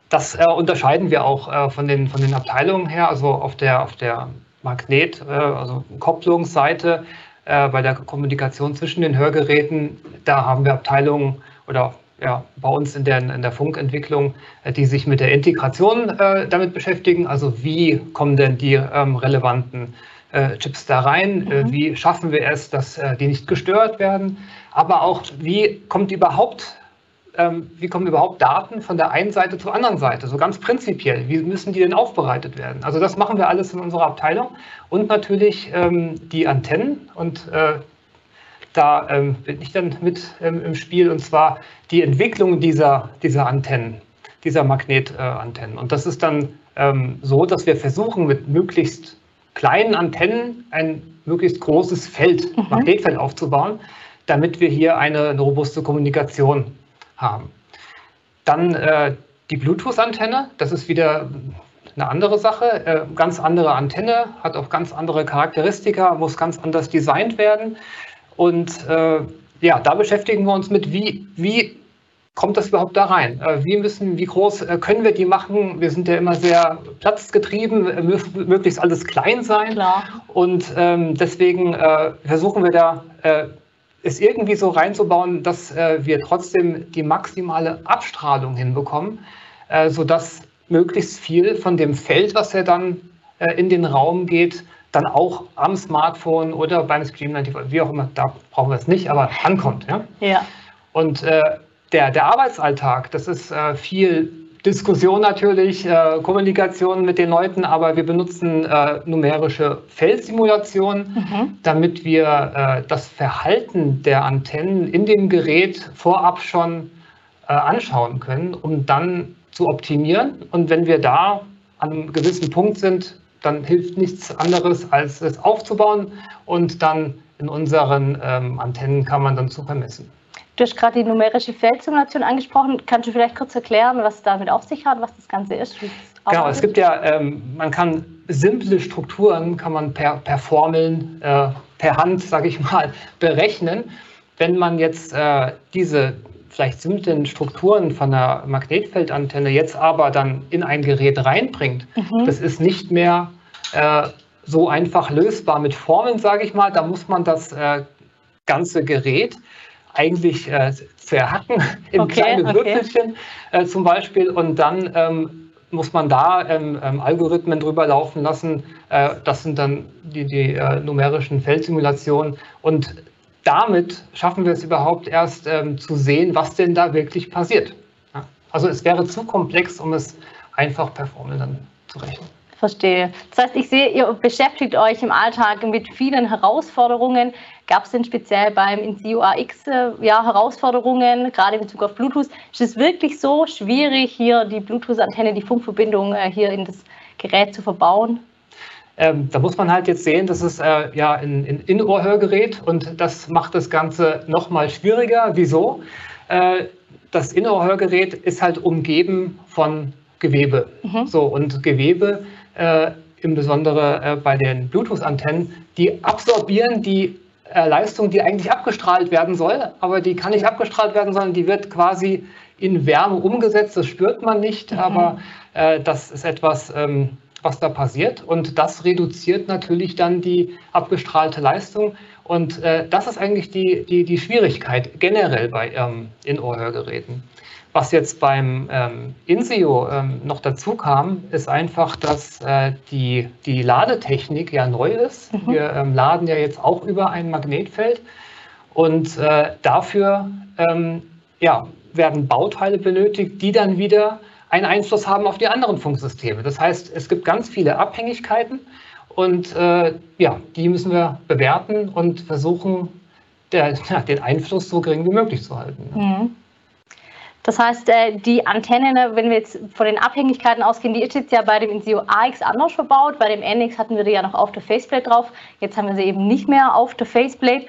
das äh, unterscheiden wir auch äh, von, den, von den Abteilungen her. Also auf der, auf der Magnet, äh, also Kopplungsseite äh, bei der Kommunikation zwischen den Hörgeräten, da haben wir Abteilungen oder ja, bei uns in der, in der Funkentwicklung, äh, die sich mit der Integration äh, damit beschäftigen. Also wie kommen denn die ähm, relevanten äh, Chips da rein? Äh, mhm. wie schaffen wir es, dass äh, die nicht gestört werden? Aber auch, wie kommt überhaupt ähm, wie kommen überhaupt Daten von der einen Seite zur anderen Seite? So ganz prinzipiell. Wie müssen die denn aufbereitet werden? Also das machen wir alles in unserer Abteilung. Und natürlich ähm, die Antennen. Und äh, da ähm, bin ich dann mit ähm, im Spiel und zwar die Entwicklung dieser, dieser Antennen, dieser Magnetantennen. Äh, und das ist dann ähm, so, dass wir versuchen, mit möglichst kleinen Antennen ein möglichst großes Feld, mhm. Magnetfeld aufzubauen, damit wir hier eine, eine robuste Kommunikation haben. Dann äh, die Bluetooth-Antenne, das ist wieder eine andere Sache, äh, ganz andere Antenne, hat auch ganz andere Charakteristika, muss ganz anders designt werden. Und äh, ja, da beschäftigen wir uns mit, wie, wie kommt das überhaupt da rein? Äh, wie müssen, wie groß äh, können wir die machen? Wir sind ja immer sehr platzgetrieben, äh, möglichst alles klein sein. Klar. Und ähm, deswegen äh, versuchen wir da äh, es irgendwie so reinzubauen, dass äh, wir trotzdem die maximale Abstrahlung hinbekommen, sodass möglichst viel von dem Feld, was ja dann in den Raum geht, dann auch am Smartphone oder beim Streamline, wie auch immer, da brauchen wir es nicht, aber ankommt. Ja. ja. Und äh, der, der Arbeitsalltag, das ist äh, viel Diskussion natürlich, äh, Kommunikation mit den Leuten, aber wir benutzen äh, numerische Feldsimulationen, mhm. damit wir äh, das Verhalten der Antennen in dem Gerät vorab schon äh, anschauen können, um dann zu optimieren. Und wenn wir da an einem gewissen Punkt sind, dann hilft nichts anderes, als es aufzubauen und dann in unseren ähm, Antennenkammern dann zu vermessen. Du hast gerade die numerische Feldsimulation angesprochen. Kannst du vielleicht kurz erklären, was damit auf sich hat, was das Ganze ist? Genau, es gibt ja, ähm, man kann simple Strukturen, kann man per, per Formeln, äh, per Hand, sage ich mal, berechnen. Wenn man jetzt äh, diese vielleicht simplen Strukturen von einer Magnetfeldantenne jetzt aber dann in ein Gerät reinbringt, mhm. das ist nicht mehr äh, so einfach lösbar mit Formeln, sage ich mal. Da muss man das äh, ganze Gerät eigentlich äh, zerhacken in okay, kleine Würfelchen okay. äh, zum Beispiel und dann ähm, muss man da ähm, ähm, Algorithmen drüber laufen lassen. Äh, das sind dann die, die äh, numerischen Feldsimulationen und damit schaffen wir es überhaupt erst ähm, zu sehen, was denn da wirklich passiert. Ja? Also es wäre zu komplex, um es einfach per Formel dann zu rechnen. Verstehe. Das heißt, ich sehe, ihr beschäftigt euch im Alltag mit vielen Herausforderungen. Gab es denn speziell beim INSIO AX äh, ja, Herausforderungen, gerade in Bezug auf Bluetooth? Ist es wirklich so schwierig, hier die Bluetooth-Antenne, die Funkverbindung äh, hier in das Gerät zu verbauen? Ähm, da muss man halt jetzt sehen, das ist äh, ja ein, ein In-Ohr-Hörgerät und das macht das Ganze noch mal schwieriger. Wieso? Äh, das In-Ohr-Hörgerät ist halt umgeben von Gewebe. Mhm. So, und Gewebe äh, im Besonderen äh, bei den Bluetooth-Antennen, die absorbieren die äh, Leistung, die eigentlich abgestrahlt werden soll, aber die kann nicht abgestrahlt werden, sondern die wird quasi in Wärme umgesetzt. Das spürt man nicht, mhm. aber äh, das ist etwas, ähm, was da passiert und das reduziert natürlich dann die abgestrahlte Leistung. Und äh, das ist eigentlich die, die, die Schwierigkeit generell bei ähm, In-Ohr-Hörgeräten. Was jetzt beim ähm, INSIO ähm, noch dazu kam, ist einfach, dass äh, die, die Ladetechnik ja neu ist. Mhm. Wir ähm, laden ja jetzt auch über ein Magnetfeld und äh, dafür ähm, ja, werden Bauteile benötigt, die dann wieder einen Einfluss haben auf die anderen Funksysteme. Das heißt, es gibt ganz viele Abhängigkeiten und äh, ja, die müssen wir bewerten und versuchen, der, ja, den Einfluss so gering wie möglich zu halten. Mhm. Das heißt, äh, die Antenne, ne, wenn wir jetzt von den Abhängigkeiten ausgehen, die ist jetzt ja bei dem INSIO AX anders verbaut. Bei dem NX hatten wir die ja noch auf der Faceplate drauf. Jetzt haben wir sie eben nicht mehr auf der Faceplate.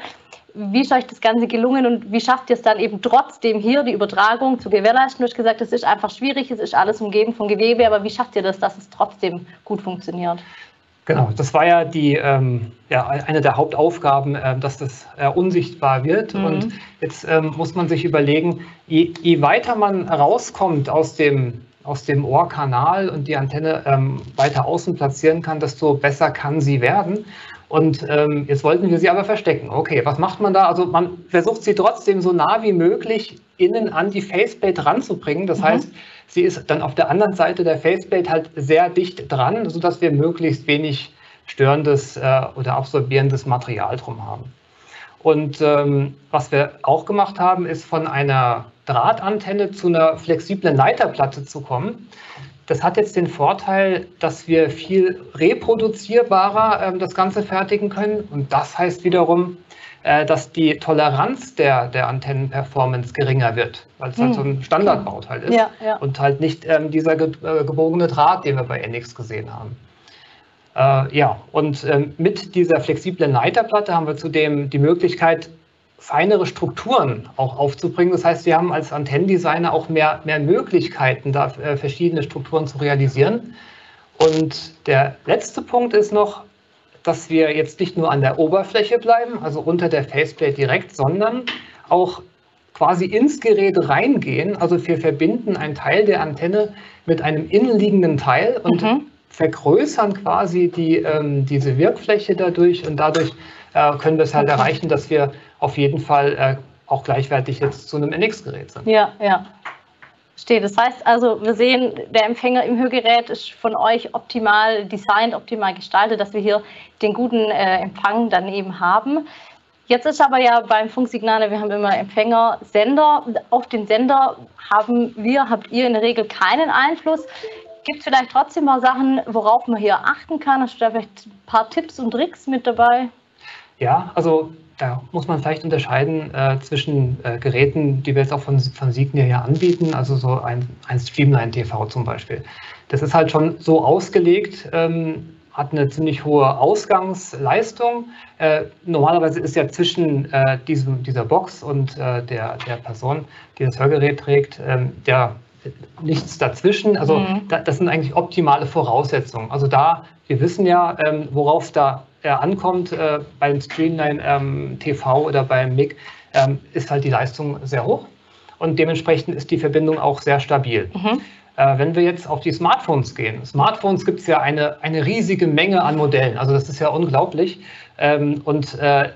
Wie ist euch das Ganze gelungen und wie schafft ihr es dann eben trotzdem hier die Übertragung zu gewährleisten? Du hast gesagt, es ist einfach schwierig, es ist alles umgeben von Gewebe, aber wie schafft ihr das, dass es trotzdem gut funktioniert? Genau, das war ja, die, ähm, ja eine der Hauptaufgaben, äh, dass das äh, unsichtbar wird. Mhm. Und jetzt ähm, muss man sich überlegen, je, je, weiter man rauskommt aus dem, aus dem Ohrkanal und die Antenne ähm, weiter außen platzieren kann, desto besser kann sie werden. Und ähm, jetzt wollten wir sie aber verstecken. Okay, was macht man da? Also man versucht sie trotzdem so nah wie möglich innen an die Faceplate ranzubringen. Das mhm. heißt, sie ist dann auf der anderen Seite der Faceplate halt sehr dicht dran, sodass wir möglichst wenig störendes äh, oder absorbierendes Material drum haben. Und ähm, was wir auch gemacht haben, ist von einer Drahtantenne zu einer flexiblen Leiterplatte zu kommen. Das hat jetzt den Vorteil, dass wir viel reproduzierbarer äh, das Ganze fertigen können. Und das heißt wiederum, äh, dass die Toleranz der, der Antennenperformance geringer wird, weil es hm. halt so ein Standardbauteil ist ja, ja. und halt nicht ähm, dieser ge äh, gebogene Draht, den wir bei NX gesehen haben. Äh, ja, und ähm, mit dieser flexiblen Leiterplatte haben wir zudem die Möglichkeit, feinere Strukturen auch aufzubringen. Das heißt, wir haben als Antennendesigner auch mehr, mehr Möglichkeiten, da äh, verschiedene Strukturen zu realisieren. Und der letzte Punkt ist noch, dass wir jetzt nicht nur an der Oberfläche bleiben, also unter der Faceplate direkt, sondern auch quasi ins Gerät reingehen. Also wir verbinden einen Teil der Antenne mit einem innenliegenden Teil und mhm. vergrößern quasi die, ähm, diese Wirkfläche dadurch und dadurch äh, können wir es halt erreichen, dass wir auf jeden Fall äh, auch gleichwertig jetzt zu einem NX-Gerät sind. Ja, ja. Steht. Das heißt also, wir sehen, der Empfänger im Hörgerät ist von euch optimal designt, optimal gestaltet, dass wir hier den guten äh, Empfang dann eben haben. Jetzt ist aber ja beim Funksignale, wir haben immer Empfänger, Sender. Auf den Sender haben wir, habt ihr in der Regel keinen Einfluss. Gibt es vielleicht trotzdem mal Sachen, worauf man hier achten kann? Hast du da vielleicht ein paar Tipps und Tricks mit dabei? Ja, also da muss man vielleicht unterscheiden äh, zwischen äh, Geräten, die wir jetzt auch von, von Signia ja anbieten, also so ein, ein Streamline TV zum Beispiel. Das ist halt schon so ausgelegt, ähm, hat eine ziemlich hohe Ausgangsleistung. Äh, normalerweise ist ja zwischen äh, diesem, dieser Box und äh, der, der Person, die das Hörgerät trägt, ähm, der nichts dazwischen. Also mhm. da, das sind eigentlich optimale Voraussetzungen. Also da, wir wissen ja, ähm, worauf da äh, ankommt äh, beim Streamline ähm, TV oder beim MIG, ähm, ist halt die Leistung sehr hoch und dementsprechend ist die Verbindung auch sehr stabil. Mhm. Äh, wenn wir jetzt auf die Smartphones gehen, Smartphones gibt es ja eine, eine riesige Menge an Modellen, also das ist ja unglaublich ähm, und äh,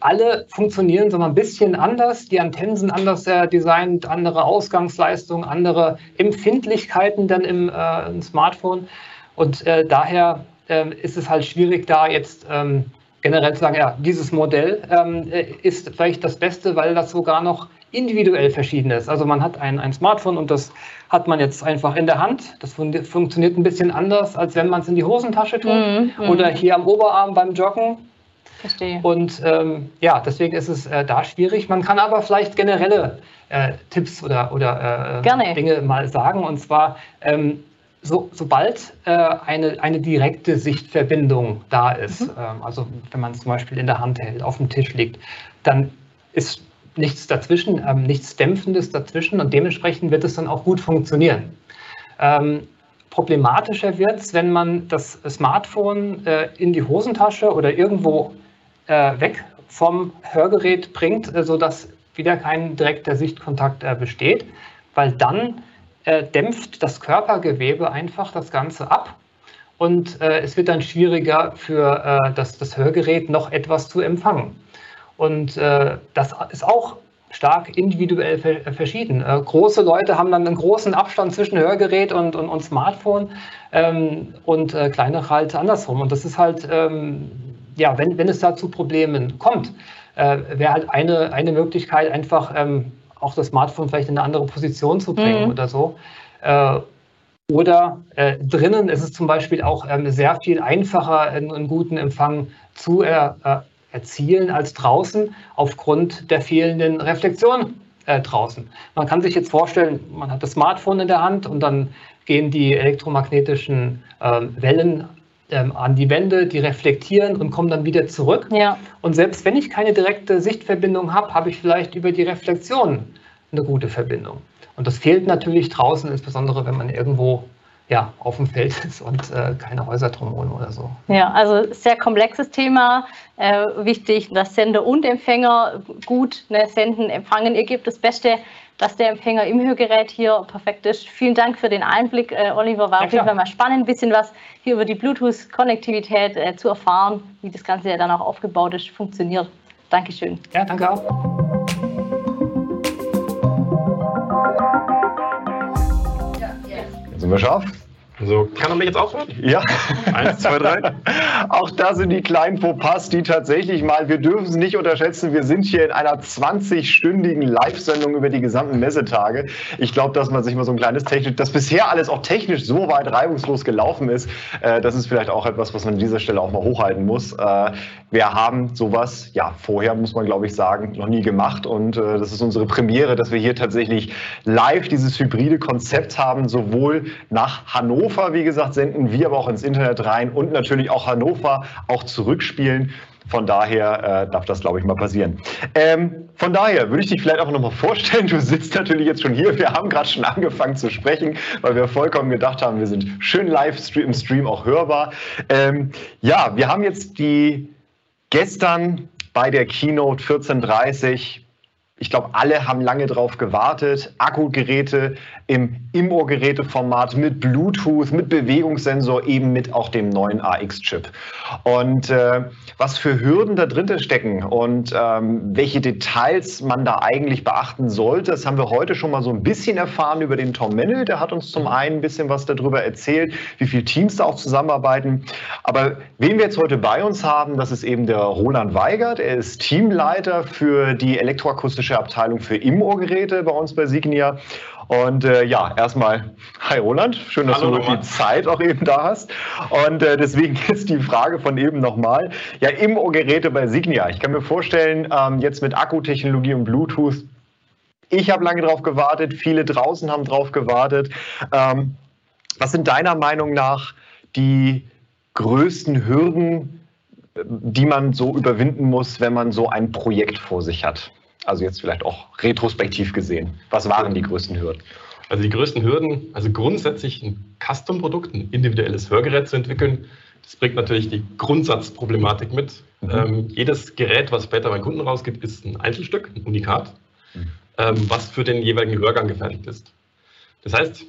alle funktionieren so ein bisschen anders. Die Antennen sind anders äh, designt, andere Ausgangsleistungen, andere Empfindlichkeiten dann im, äh, im Smartphone. Und äh, daher ähm, ist es halt schwierig, da jetzt ähm, generell zu sagen, ja, dieses Modell ähm, äh, ist vielleicht das Beste, weil das sogar noch individuell verschieden ist. Also man hat ein, ein Smartphone und das hat man jetzt einfach in der Hand. Das fun funktioniert ein bisschen anders, als wenn man es in die Hosentasche tut mm, mm. oder hier am Oberarm beim Joggen. Verstehe. Und ähm, ja, deswegen ist es äh, da schwierig. Man kann aber vielleicht generelle äh, Tipps oder, oder äh, Dinge mal sagen. Und zwar, ähm, so, sobald äh, eine, eine direkte Sichtverbindung da ist, mhm. ähm, also wenn man es zum Beispiel in der Hand hält, auf dem Tisch liegt, dann ist nichts dazwischen, ähm, nichts Dämpfendes dazwischen und dementsprechend wird es dann auch gut funktionieren. Ähm, problematischer wird es, wenn man das Smartphone äh, in die Hosentasche oder irgendwo äh, weg vom Hörgerät bringt, äh, sodass wieder kein direkter Sichtkontakt äh, besteht, weil dann äh, dämpft das Körpergewebe einfach das Ganze ab und äh, es wird dann schwieriger für äh, das, das Hörgerät noch etwas zu empfangen. Und das ist auch stark individuell verschieden. Äh, große Leute haben dann einen großen Abstand zwischen Hörgerät und, und, und Smartphone ähm, und äh, kleinere halt andersrum. Und das ist halt, ähm, ja, wenn, wenn es da zu Problemen kommt, äh, wäre halt eine, eine Möglichkeit, einfach ähm, auch das Smartphone vielleicht in eine andere Position zu bringen mhm. oder so. Äh, oder äh, drinnen ist es zum Beispiel auch ähm, sehr viel einfacher, einen, einen guten Empfang zu er, äh, erzielen als draußen aufgrund der fehlenden Reflexion äh, draußen. Man kann sich jetzt vorstellen, man hat das Smartphone in der Hand und dann gehen die elektromagnetischen ähm, Wellen ähm, an die Wände, die reflektieren und kommen dann wieder zurück. Ja. Und selbst wenn ich keine direkte Sichtverbindung habe, habe ich vielleicht über die Reflexion eine gute Verbindung. Und das fehlt natürlich draußen, insbesondere wenn man irgendwo ja, auf dem Feld ist und äh, keine Häuser drumherum oder so. Ja, also sehr komplexes Thema. Äh, wichtig, dass Sender und Empfänger gut ne, senden, empfangen. Ihr gebt das Beste, dass der Empfänger im Hörgerät hier perfekt ist. Vielen Dank für den Einblick, äh, Oliver. War auf jeden Fall mal spannend, ein bisschen was hier über die Bluetooth-Konnektivität äh, zu erfahren, wie das Ganze ja dann auch aufgebaut ist, funktioniert. Dankeschön. Ja, danke auch. Nummer sånn. So, kann man mich jetzt aufhören? Ja. Eins, zwei, drei. Auch da sind die kleinen Fauxpas, die tatsächlich mal, wir dürfen es nicht unterschätzen, wir sind hier in einer 20-stündigen Live-Sendung über die gesamten Messetage. Ich glaube, dass man sich mal so ein kleines technisch, dass bisher alles auch technisch so weit reibungslos gelaufen ist, äh, das ist vielleicht auch etwas, was man an dieser Stelle auch mal hochhalten muss. Äh, wir haben sowas, ja, vorher muss man glaube ich sagen, noch nie gemacht und äh, das ist unsere Premiere, dass wir hier tatsächlich live dieses hybride Konzept haben, sowohl nach Hannover, Hannover, wie gesagt, senden wir aber auch ins Internet rein und natürlich auch Hannover auch zurückspielen. Von daher äh, darf das, glaube ich, mal passieren. Ähm, von daher würde ich dich vielleicht auch nochmal vorstellen. Du sitzt natürlich jetzt schon hier. Wir haben gerade schon angefangen zu sprechen, weil wir vollkommen gedacht haben, wir sind schön live im Stream auch hörbar. Ähm, ja, wir haben jetzt die gestern bei der Keynote 1430 ich glaube, alle haben lange drauf gewartet. Akkugeräte im Im-Ohr-Geräteformat mit Bluetooth, mit Bewegungssensor, eben mit auch dem neuen AX-Chip. Und äh, was für Hürden da drin stecken und ähm, welche Details man da eigentlich beachten sollte, das haben wir heute schon mal so ein bisschen erfahren über den Tom Mennel. Der hat uns zum einen ein bisschen was darüber erzählt, wie viele Teams da auch zusammenarbeiten. Aber wen wir jetzt heute bei uns haben, das ist eben der Roland Weigert. Er ist Teamleiter für die elektroakustische Abteilung für Im-Ohr-Geräte bei uns bei Signia. Und äh, ja, erstmal, hi Roland, schön, dass Hallo, du Roland. die Zeit auch eben da hast. Und äh, deswegen ist die Frage von eben nochmal, ja, Im-Ohr-Geräte bei Signia. Ich kann mir vorstellen, ähm, jetzt mit Akkutechnologie und Bluetooth, ich habe lange drauf gewartet, viele draußen haben drauf gewartet. Ähm, was sind deiner Meinung nach die größten Hürden, die man so überwinden muss, wenn man so ein Projekt vor sich hat? Also jetzt vielleicht auch retrospektiv gesehen. Was waren die größten Hürden? Also die größten Hürden, also grundsätzlich ein Custom-Produkt, ein individuelles Hörgerät zu entwickeln, das bringt natürlich die Grundsatzproblematik mit. Mhm. Ähm, jedes Gerät, was später beim Kunden rausgibt, ist ein Einzelstück, ein Unikat, mhm. ähm, was für den jeweiligen Hörgang gefertigt ist. Das heißt,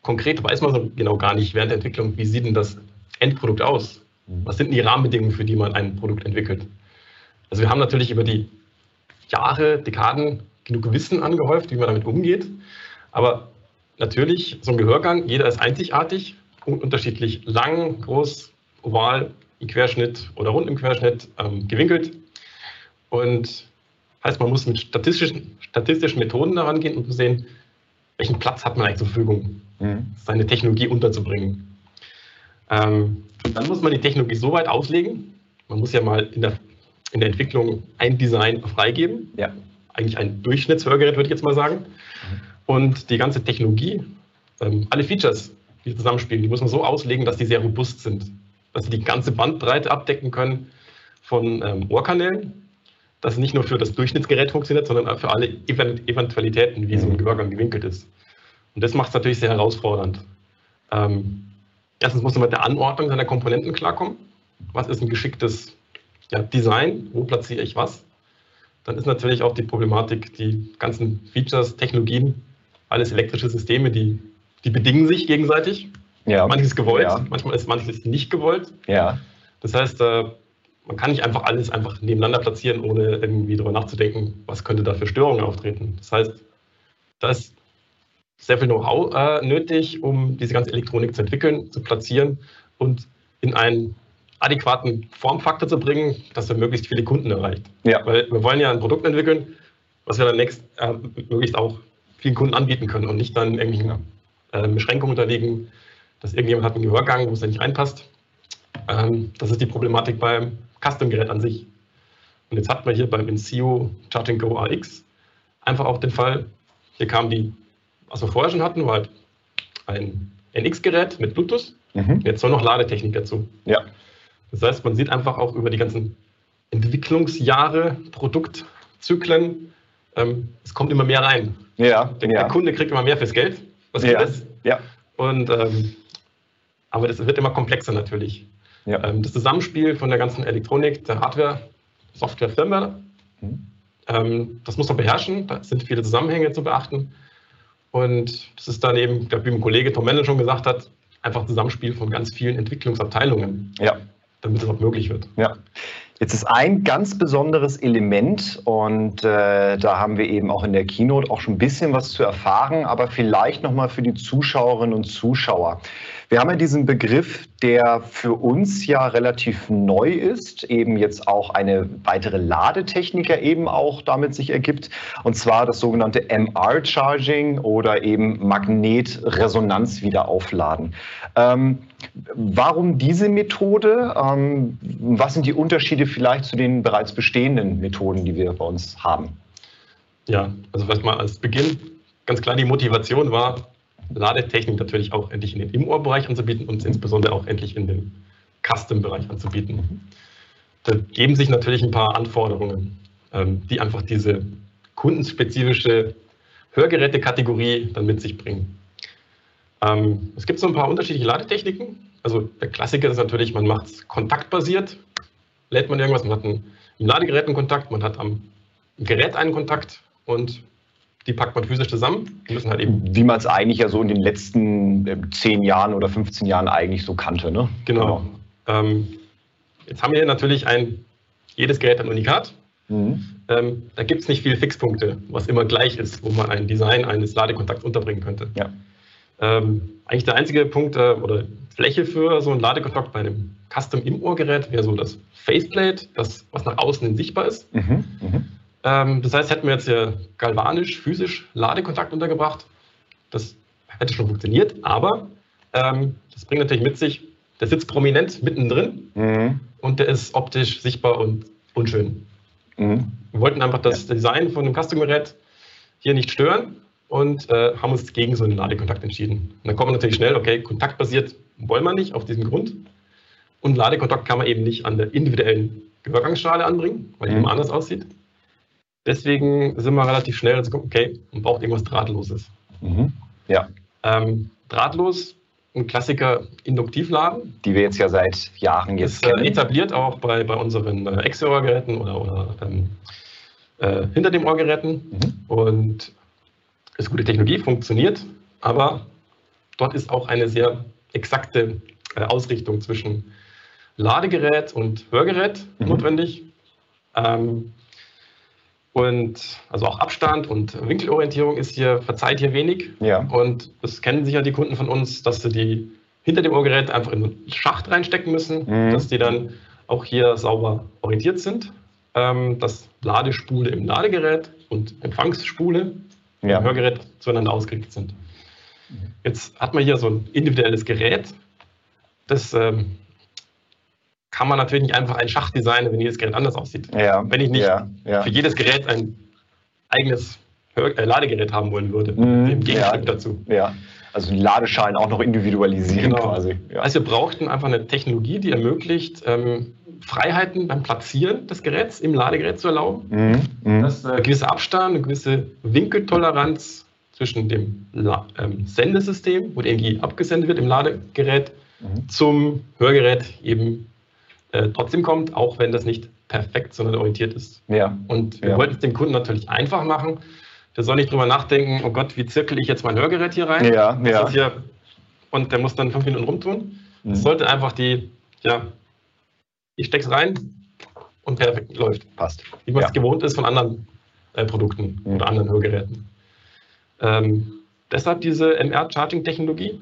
konkret weiß man so genau gar nicht während der Entwicklung, wie sieht denn das Endprodukt aus? Mhm. Was sind die Rahmenbedingungen, für die man ein Produkt entwickelt? Also wir haben natürlich über die Jahre, Dekaden genug Wissen angehäuft, wie man damit umgeht. Aber natürlich, so ein Gehörgang, jeder ist einzigartig, unterschiedlich lang, groß, oval, im Querschnitt oder rund im Querschnitt, ähm, gewinkelt. Und heißt, man muss mit statistischen, statistischen Methoden daran gehen, um zu sehen, welchen Platz hat man eigentlich zur Verfügung, mhm. seine Technologie unterzubringen. Ähm, dann muss man die Technologie so weit auslegen, man muss ja mal in der, in der Entwicklung ein Design freigeben, ja. eigentlich ein Durchschnittshörgerät, würde ich jetzt mal sagen. Mhm. Und die ganze Technologie, ähm, alle Features, die zusammenspielen, die muss man so auslegen, dass die sehr robust sind. Dass sie die ganze Bandbreite abdecken können von ähm, Ohrkanälen, dass es nicht nur für das Durchschnittsgerät funktioniert, sondern auch für alle Eventualitäten, wie so ein mhm. Gehörgang gewinkelt ist. Und das macht es natürlich sehr herausfordernd. Ähm, erstens muss man mit der Anordnung seiner Komponenten klarkommen. Was ist ein geschicktes ja, Design? Wo platziere ich was? Dann ist natürlich auch die Problematik, die ganzen Features, Technologien, alles elektrische Systeme, die, die bedingen sich gegenseitig. Ja. Manches ist gewollt, ja. manchmal ist manches nicht gewollt. Ja. Das heißt, äh, man kann nicht einfach alles einfach nebeneinander platzieren, ohne irgendwie darüber nachzudenken, was könnte da für Störungen auftreten. Das heißt, da ist sehr viel Know-how äh, nötig, um diese ganze Elektronik zu entwickeln, zu platzieren und in einen adäquaten Formfaktor zu bringen, dass er möglichst viele Kunden erreicht. Ja. Weil wir wollen ja ein Produkt entwickeln, was wir dann nächst, äh, möglichst auch vielen Kunden anbieten können und nicht dann irgendwelchen äh, Beschränkungen unterliegen, dass irgendjemand hat einen Gehörgang, wo es nicht reinpasst. Ähm, das ist die Problematik beim Custom-Gerät an sich. Und jetzt hat man hier beim InSeo Charging Go AX einfach auch den Fall, hier kam die, was wir vorher schon hatten, war halt ein NX-Gerät mit Bluetooth. Mhm. Jetzt soll noch Ladetechnik dazu. Ja. Das heißt, man sieht einfach auch über die ganzen Entwicklungsjahre, Produktzyklen, ähm, es kommt immer mehr rein. Ja, der, ja. der, Kunde kriegt immer mehr fürs Geld, was ja. ist. Ja. Und, ähm, aber das wird immer komplexer natürlich. Ja. Ähm, das Zusammenspiel von der ganzen Elektronik, der Hardware, Software, Firmware, mhm. ähm, das muss man beherrschen. Da sind viele Zusammenhänge zu beachten. Und das ist dann eben, wie mein Kollege Tom Mendel schon gesagt hat, einfach Zusammenspiel von ganz vielen Entwicklungsabteilungen, ja. Damit es auch möglich wird. Ja. Jetzt ist ein ganz besonderes Element und äh, da haben wir eben auch in der Keynote auch schon ein bisschen was zu erfahren, aber vielleicht nochmal für die Zuschauerinnen und Zuschauer. Wir haben ja diesen Begriff, der für uns ja relativ neu ist, eben jetzt auch eine weitere Ladetechnik ja eben auch damit sich ergibt, und zwar das sogenannte MR-Charging oder eben Magnetresonanzwiederaufladen. Ähm, warum diese Methode? Ähm, was sind die Unterschiede vielleicht zu den bereits bestehenden Methoden, die wir bei uns haben? Ja, also vielleicht mal als Beginn ganz klar die Motivation war, Ladetechnik natürlich auch endlich in den Im-Ohr-Bereich anzubieten und insbesondere auch endlich in den Custom-Bereich anzubieten. Da geben sich natürlich ein paar Anforderungen, ähm, die einfach diese kundenspezifische Hörgerätekategorie dann mit sich bringen. Ähm, es gibt so ein paar unterschiedliche Ladetechniken. Also der Klassiker ist natürlich, man macht es kontaktbasiert, lädt man irgendwas, man hat einen, im Ladegerät einen Kontakt, man hat am Gerät einen Kontakt und die packt man physisch zusammen. Die müssen halt eben. Wie man es eigentlich ja so in den letzten äh, zehn Jahren oder 15 Jahren eigentlich so kannte, ne? Genau. genau. Ähm, jetzt haben wir natürlich ein, jedes Gerät ein Unikat. Mhm. Ähm, da gibt es nicht viele Fixpunkte, was immer gleich ist, wo man ein Design eines Ladekontakts unterbringen könnte. Ja. Ähm, eigentlich der einzige Punkt äh, oder Fläche für so einen Ladekontakt bei einem Custom im Ohrgerät wäre so das Faceplate, das was nach außen hin sichtbar ist. Mhm. Mhm. Ähm, das heißt, hätten wir jetzt hier galvanisch, physisch Ladekontakt untergebracht, das hätte schon funktioniert, aber ähm, das bringt natürlich mit sich, der sitzt prominent mittendrin mhm. und der ist optisch sichtbar und unschön. Mhm. Wir wollten einfach das. Design von dem Custom-Gerät hier nicht stören und äh, haben uns gegen so einen Ladekontakt entschieden. Und dann kommt man natürlich schnell, okay, kontaktbasiert wollen wir nicht auf diesem Grund. Und Ladekontakt kann man eben nicht an der individuellen Übergangsschale anbringen, weil die Mhm. immer anders aussieht. Deswegen sind wir relativ schnell und sagen, okay, man braucht irgendwas Drahtloses. Mhm. Ja, Ähm, drahtlos, ein Klassiker Induktivladen, die wir jetzt ja seit Jahren jetzt ist äh, kennen. etabliert auch bei, bei unseren äh, Extra-Ohrgeräten oder, oder ähm, äh, hinter dem Ohrgeräten Mhm. und ist gute Technologie, funktioniert, aber dort ist auch eine sehr exakte äh, Ausrichtung zwischen Ladegerät und Hörgerät Mhm. notwendig. Ähm, und also auch Abstand und Winkelorientierung ist hier, verzeiht hier wenig. Ja. Und das kennen sicher die Kunden von uns, dass sie die hinter dem Ohrgerät einfach in einen Schacht reinstecken müssen, Mhm. dass die dann auch hier sauber orientiert sind. Ähm, dass Ladespule im Ladegerät und Empfangsspule Ja. im Hörgerät zueinander ausgerichtet sind. Jetzt hat man hier so ein individuelles Gerät. Das ähm, kann man natürlich nicht einfach einen Schacht designen, wenn jedes Gerät anders aussieht. Ja. Wenn ich nicht ja. Für jedes Gerät ein eigenes Hör äh, Ladegerät haben wollen würde, Mhm, dem Gegenstück dazu. ja. Also die Ladeschalen auch noch individualisieren Genau. quasi. Also wir brauchten einfach eine Technologie, die ermöglicht, ähm, Freiheiten beim Platzieren des Geräts im Ladegerät zu erlauben. Mhm. Mhm. Dass äh, gewisser Abstand, eine gewisse Winkeltoleranz zwischen dem La ähm, Sendesystem, wo die Energie abgesendet wird im Ladegerät, Mhm. zum Hörgerät eben äh, trotzdem kommt, auch wenn das nicht perfekt, sondern orientiert ist. ja. Und wir Ja. wollten es dem Kunden natürlich einfach machen. Der soll nicht drüber nachdenken, oh Gott, wie zirkel ich jetzt mein Hörgerät hier rein? Ja, ja. ist hier? Und der muss dann fünf Minuten rumtun. Mhm. Es sollte einfach die, ja, ich steck's rein und perfekt läuft. Passt. Wie man Ja. es gewohnt ist von anderen äh, Produkten Mhm. oder anderen Hörgeräten. Ähm, deshalb diese MR-Charging-Technologie.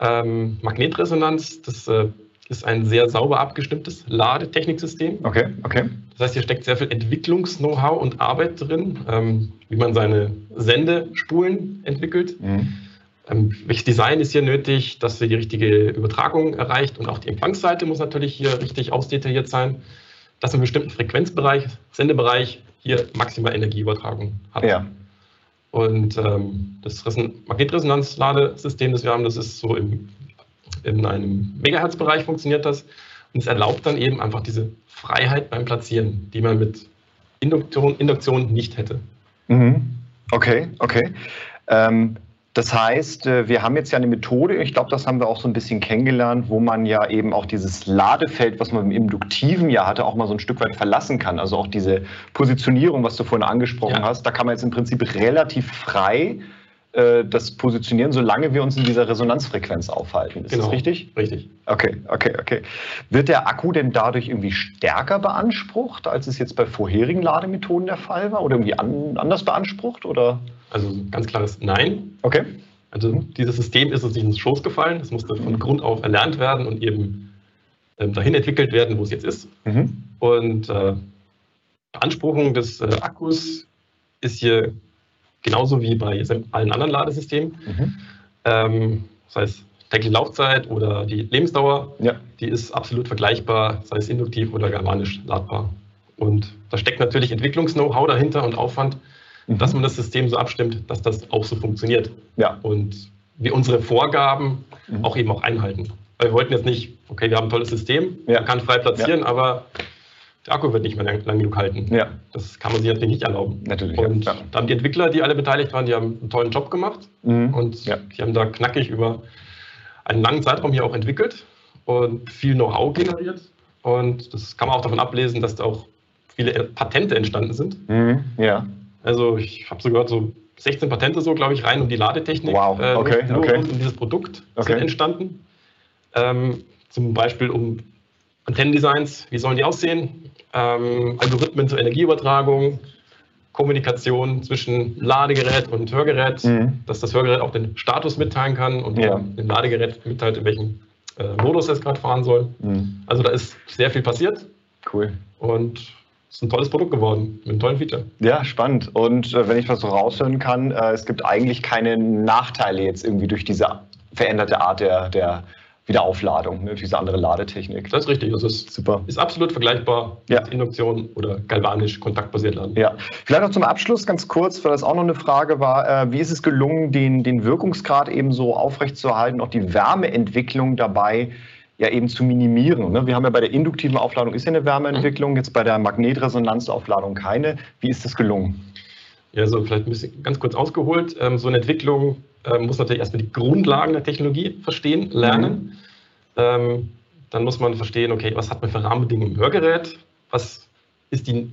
Ähm, Magnetresonanz, das äh, ist ein sehr sauber abgestimmtes Ladetechniksystem. Okay, okay. Das heißt, hier steckt sehr viel Entwicklungs-Know-how und Arbeit drin, ähm, wie man seine Sendespulen entwickelt. Mhm. Ähm, welches Design ist hier nötig, dass sie die richtige Übertragung erreicht und auch die Empfangsseite muss natürlich hier richtig ausdetailliert sein, dass man einen bestimmten Frequenzbereich, Sendebereich hier maximal Energieübertragung hat. Ja. Und ähm, das Reson Magnetresonanzladesystem, das wir haben, das ist so im, in einem Megahertz-Bereich funktioniert das. Und es erlaubt dann eben einfach diese Freiheit beim Platzieren, die man mit Induktion, Induktion nicht hätte. Mhm. Okay, okay. Ähm, das heißt, äh, wir haben jetzt ja eine Methode, ich glaube, das haben wir auch so ein bisschen kennengelernt, wo man ja eben auch dieses Ladefeld, was man im Induktiven ja hatte, auch mal so ein Stück weit verlassen kann. Also auch diese Positionierung, was du vorhin angesprochen Ja. hast, da kann man jetzt im Prinzip relativ frei äh, das positionieren, solange wir uns in dieser Resonanzfrequenz aufhalten. Ist Genau. das richtig? Richtig. Okay, okay, okay. Wird der Akku denn dadurch irgendwie stärker beansprucht, als es jetzt bei vorherigen Lademethoden der Fall war? Oder irgendwie an, anders beansprucht? Oder? Also ganz klares Nein. Okay. Also dieses System ist uns nicht ins Schoß gefallen. Es musste von Grund auf erlernt werden und eben ähm, dahin entwickelt werden, wo es jetzt ist. Mhm. Und äh, Beanspruchung des äh, Akkus ist hier genauso wie bei allen anderen Ladesystemen. Mhm. Ähm, das heißt, tägliche Laufzeit oder die Lebensdauer, Ja. die ist absolut vergleichbar, sei es induktiv oder galvanisch ladbar. Und da steckt natürlich Entwicklungs-Know-how dahinter und Aufwand, Mhm. dass man das System so abstimmt, dass das auch so funktioniert. Ja. Und wir unsere Vorgaben Mhm. auch eben auch einhalten. Weil wir wollten jetzt nicht, okay, wir haben ein tolles System, Ja. man kann frei platzieren, aber der Akku wird nicht mehr lang, lang genug halten. Ja, Das kann man sich natürlich nicht erlauben. natürlich. Und ja. da haben die Entwickler, die alle beteiligt waren, die haben einen tollen Job gemacht Mhm. und Ja. die haben da knackig über einen langen Zeitraum hier auch entwickelt und viel Know-how generiert. Und das kann man auch davon ablesen, dass da auch viele Patente entstanden sind. Mhm. Ja. Also ich habe so gehört, so 16 Patente so, glaube ich, rein um die Ladetechnik. Wow, äh, nur- okay, nur okay. um dieses Produkt Okay. sind entstanden. Ähm, zum Beispiel um Antennendesigns, wie sollen die aussehen? Ähm, Algorithmen zur Energieübertragung, Kommunikation zwischen Ladegerät und Hörgerät, Mhm. dass das Hörgerät auch den Status mitteilen kann und Ja. dem Ladegerät mitteilt, in welchem äh, Modus es gerade fahren soll. Mhm. Also da ist sehr viel passiert Cool. und es ist ein tolles Produkt geworden mit einem tollen Feature. Ja, spannend. Und äh, wenn ich was so raushören kann, äh, es gibt eigentlich keine Nachteile jetzt irgendwie durch diese veränderte Art der, der Wiederaufladung, ne? diese andere Ladetechnik. Das ist richtig. Also es Super. ist absolut vergleichbar Ja. mit Induktion oder galvanisch kontaktbasiert laden. Ja, vielleicht noch zum Abschluss ganz kurz, weil das auch noch eine Frage war. Äh, wie ist es gelungen, den, den Wirkungsgrad eben so aufrechtzuerhalten, auch die Wärmeentwicklung dabei ja eben zu minimieren. Ne? Wir haben ja bei der induktiven Aufladung ist ja eine Wärmeentwicklung, jetzt bei der Magnetresonanzaufladung keine. Wie ist das gelungen? Ja, so vielleicht ein bisschen ganz kurz ausgeholt. Ähm, so eine Entwicklung ähm, muss natürlich erstmal die Grundlagen der Technologie verstehen, lernen. Ähm, dann muss man verstehen, okay, was hat man für Rahmenbedingungen im Hörgerät? Was ist die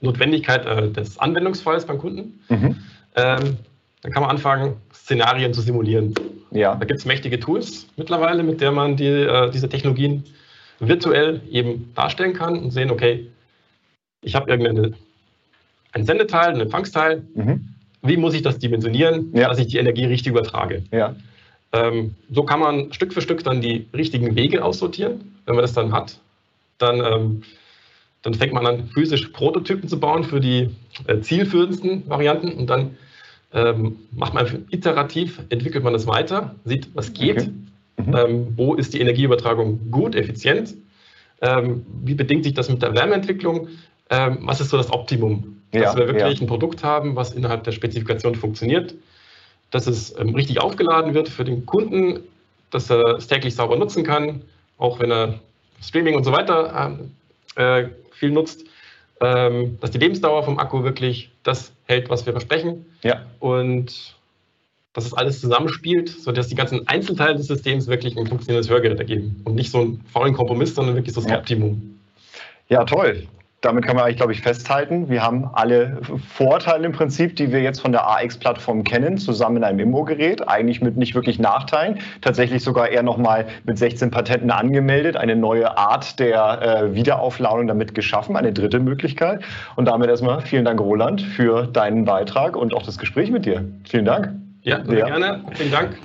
Notwendigkeit äh, des Anwendungsfalls beim Kunden? Mhm. Ähm, dann kann man anfangen, Szenarien zu simulieren. Ja. Da gibt es mächtige Tools mittlerweile, mit der man die, äh, diese Technologien virtuell eben darstellen kann und sehen, okay, ich habe irgendeine ein Sendeteil, ein Empfangsteil. Mhm. Wie muss ich das dimensionieren, ja. dass ich die Energie richtig übertrage? Ja. Ähm, so kann man Stück für Stück dann die richtigen Wege aussortieren. Wenn man das dann hat, dann, ähm, dann fängt man an, physisch Prototypen zu bauen für die äh, zielführendsten Varianten und dann ähm, macht man iterativ, entwickelt man das weiter, sieht, was geht, okay. mhm. ähm, wo ist die Energieübertragung gut, effizient, ähm, wie bedingt sich das mit der Wärmeentwicklung, ähm, was ist so das Optimum, dass ja, wir wirklich ja. ein Produkt haben, was innerhalb der Spezifikation funktioniert, dass es ähm, richtig aufgeladen wird für den Kunden, dass er es täglich sauber nutzen kann, auch wenn er Streaming und so weiter ähm, äh, viel nutzt, ähm, dass die Lebensdauer vom Akku wirklich das hält, was wir versprechen. Ja. Und dass es alles zusammenspielt, sodass die ganzen Einzelteile des Systems wirklich ein funktionierendes Hörgerät ergeben und nicht so einen faulen Kompromiss, sondern wirklich so das ja. Optimum. Ja, toll damit kann man eigentlich, glaube ich, festhalten, wir haben alle Vorteile im Prinzip, die wir jetzt von der AX-Plattform kennen, zusammen in einem Immo-Gerät, eigentlich mit nicht wirklich Nachteilen, tatsächlich sogar eher nochmal mit 16 Patenten angemeldet, eine neue Art der äh, Wiederaufladung damit geschaffen, eine dritte Möglichkeit. Und damit erstmal vielen Dank, Roland, für deinen Beitrag und auch das Gespräch mit dir. Vielen Dank. Ja, sehr ja. gerne. Vielen Dank.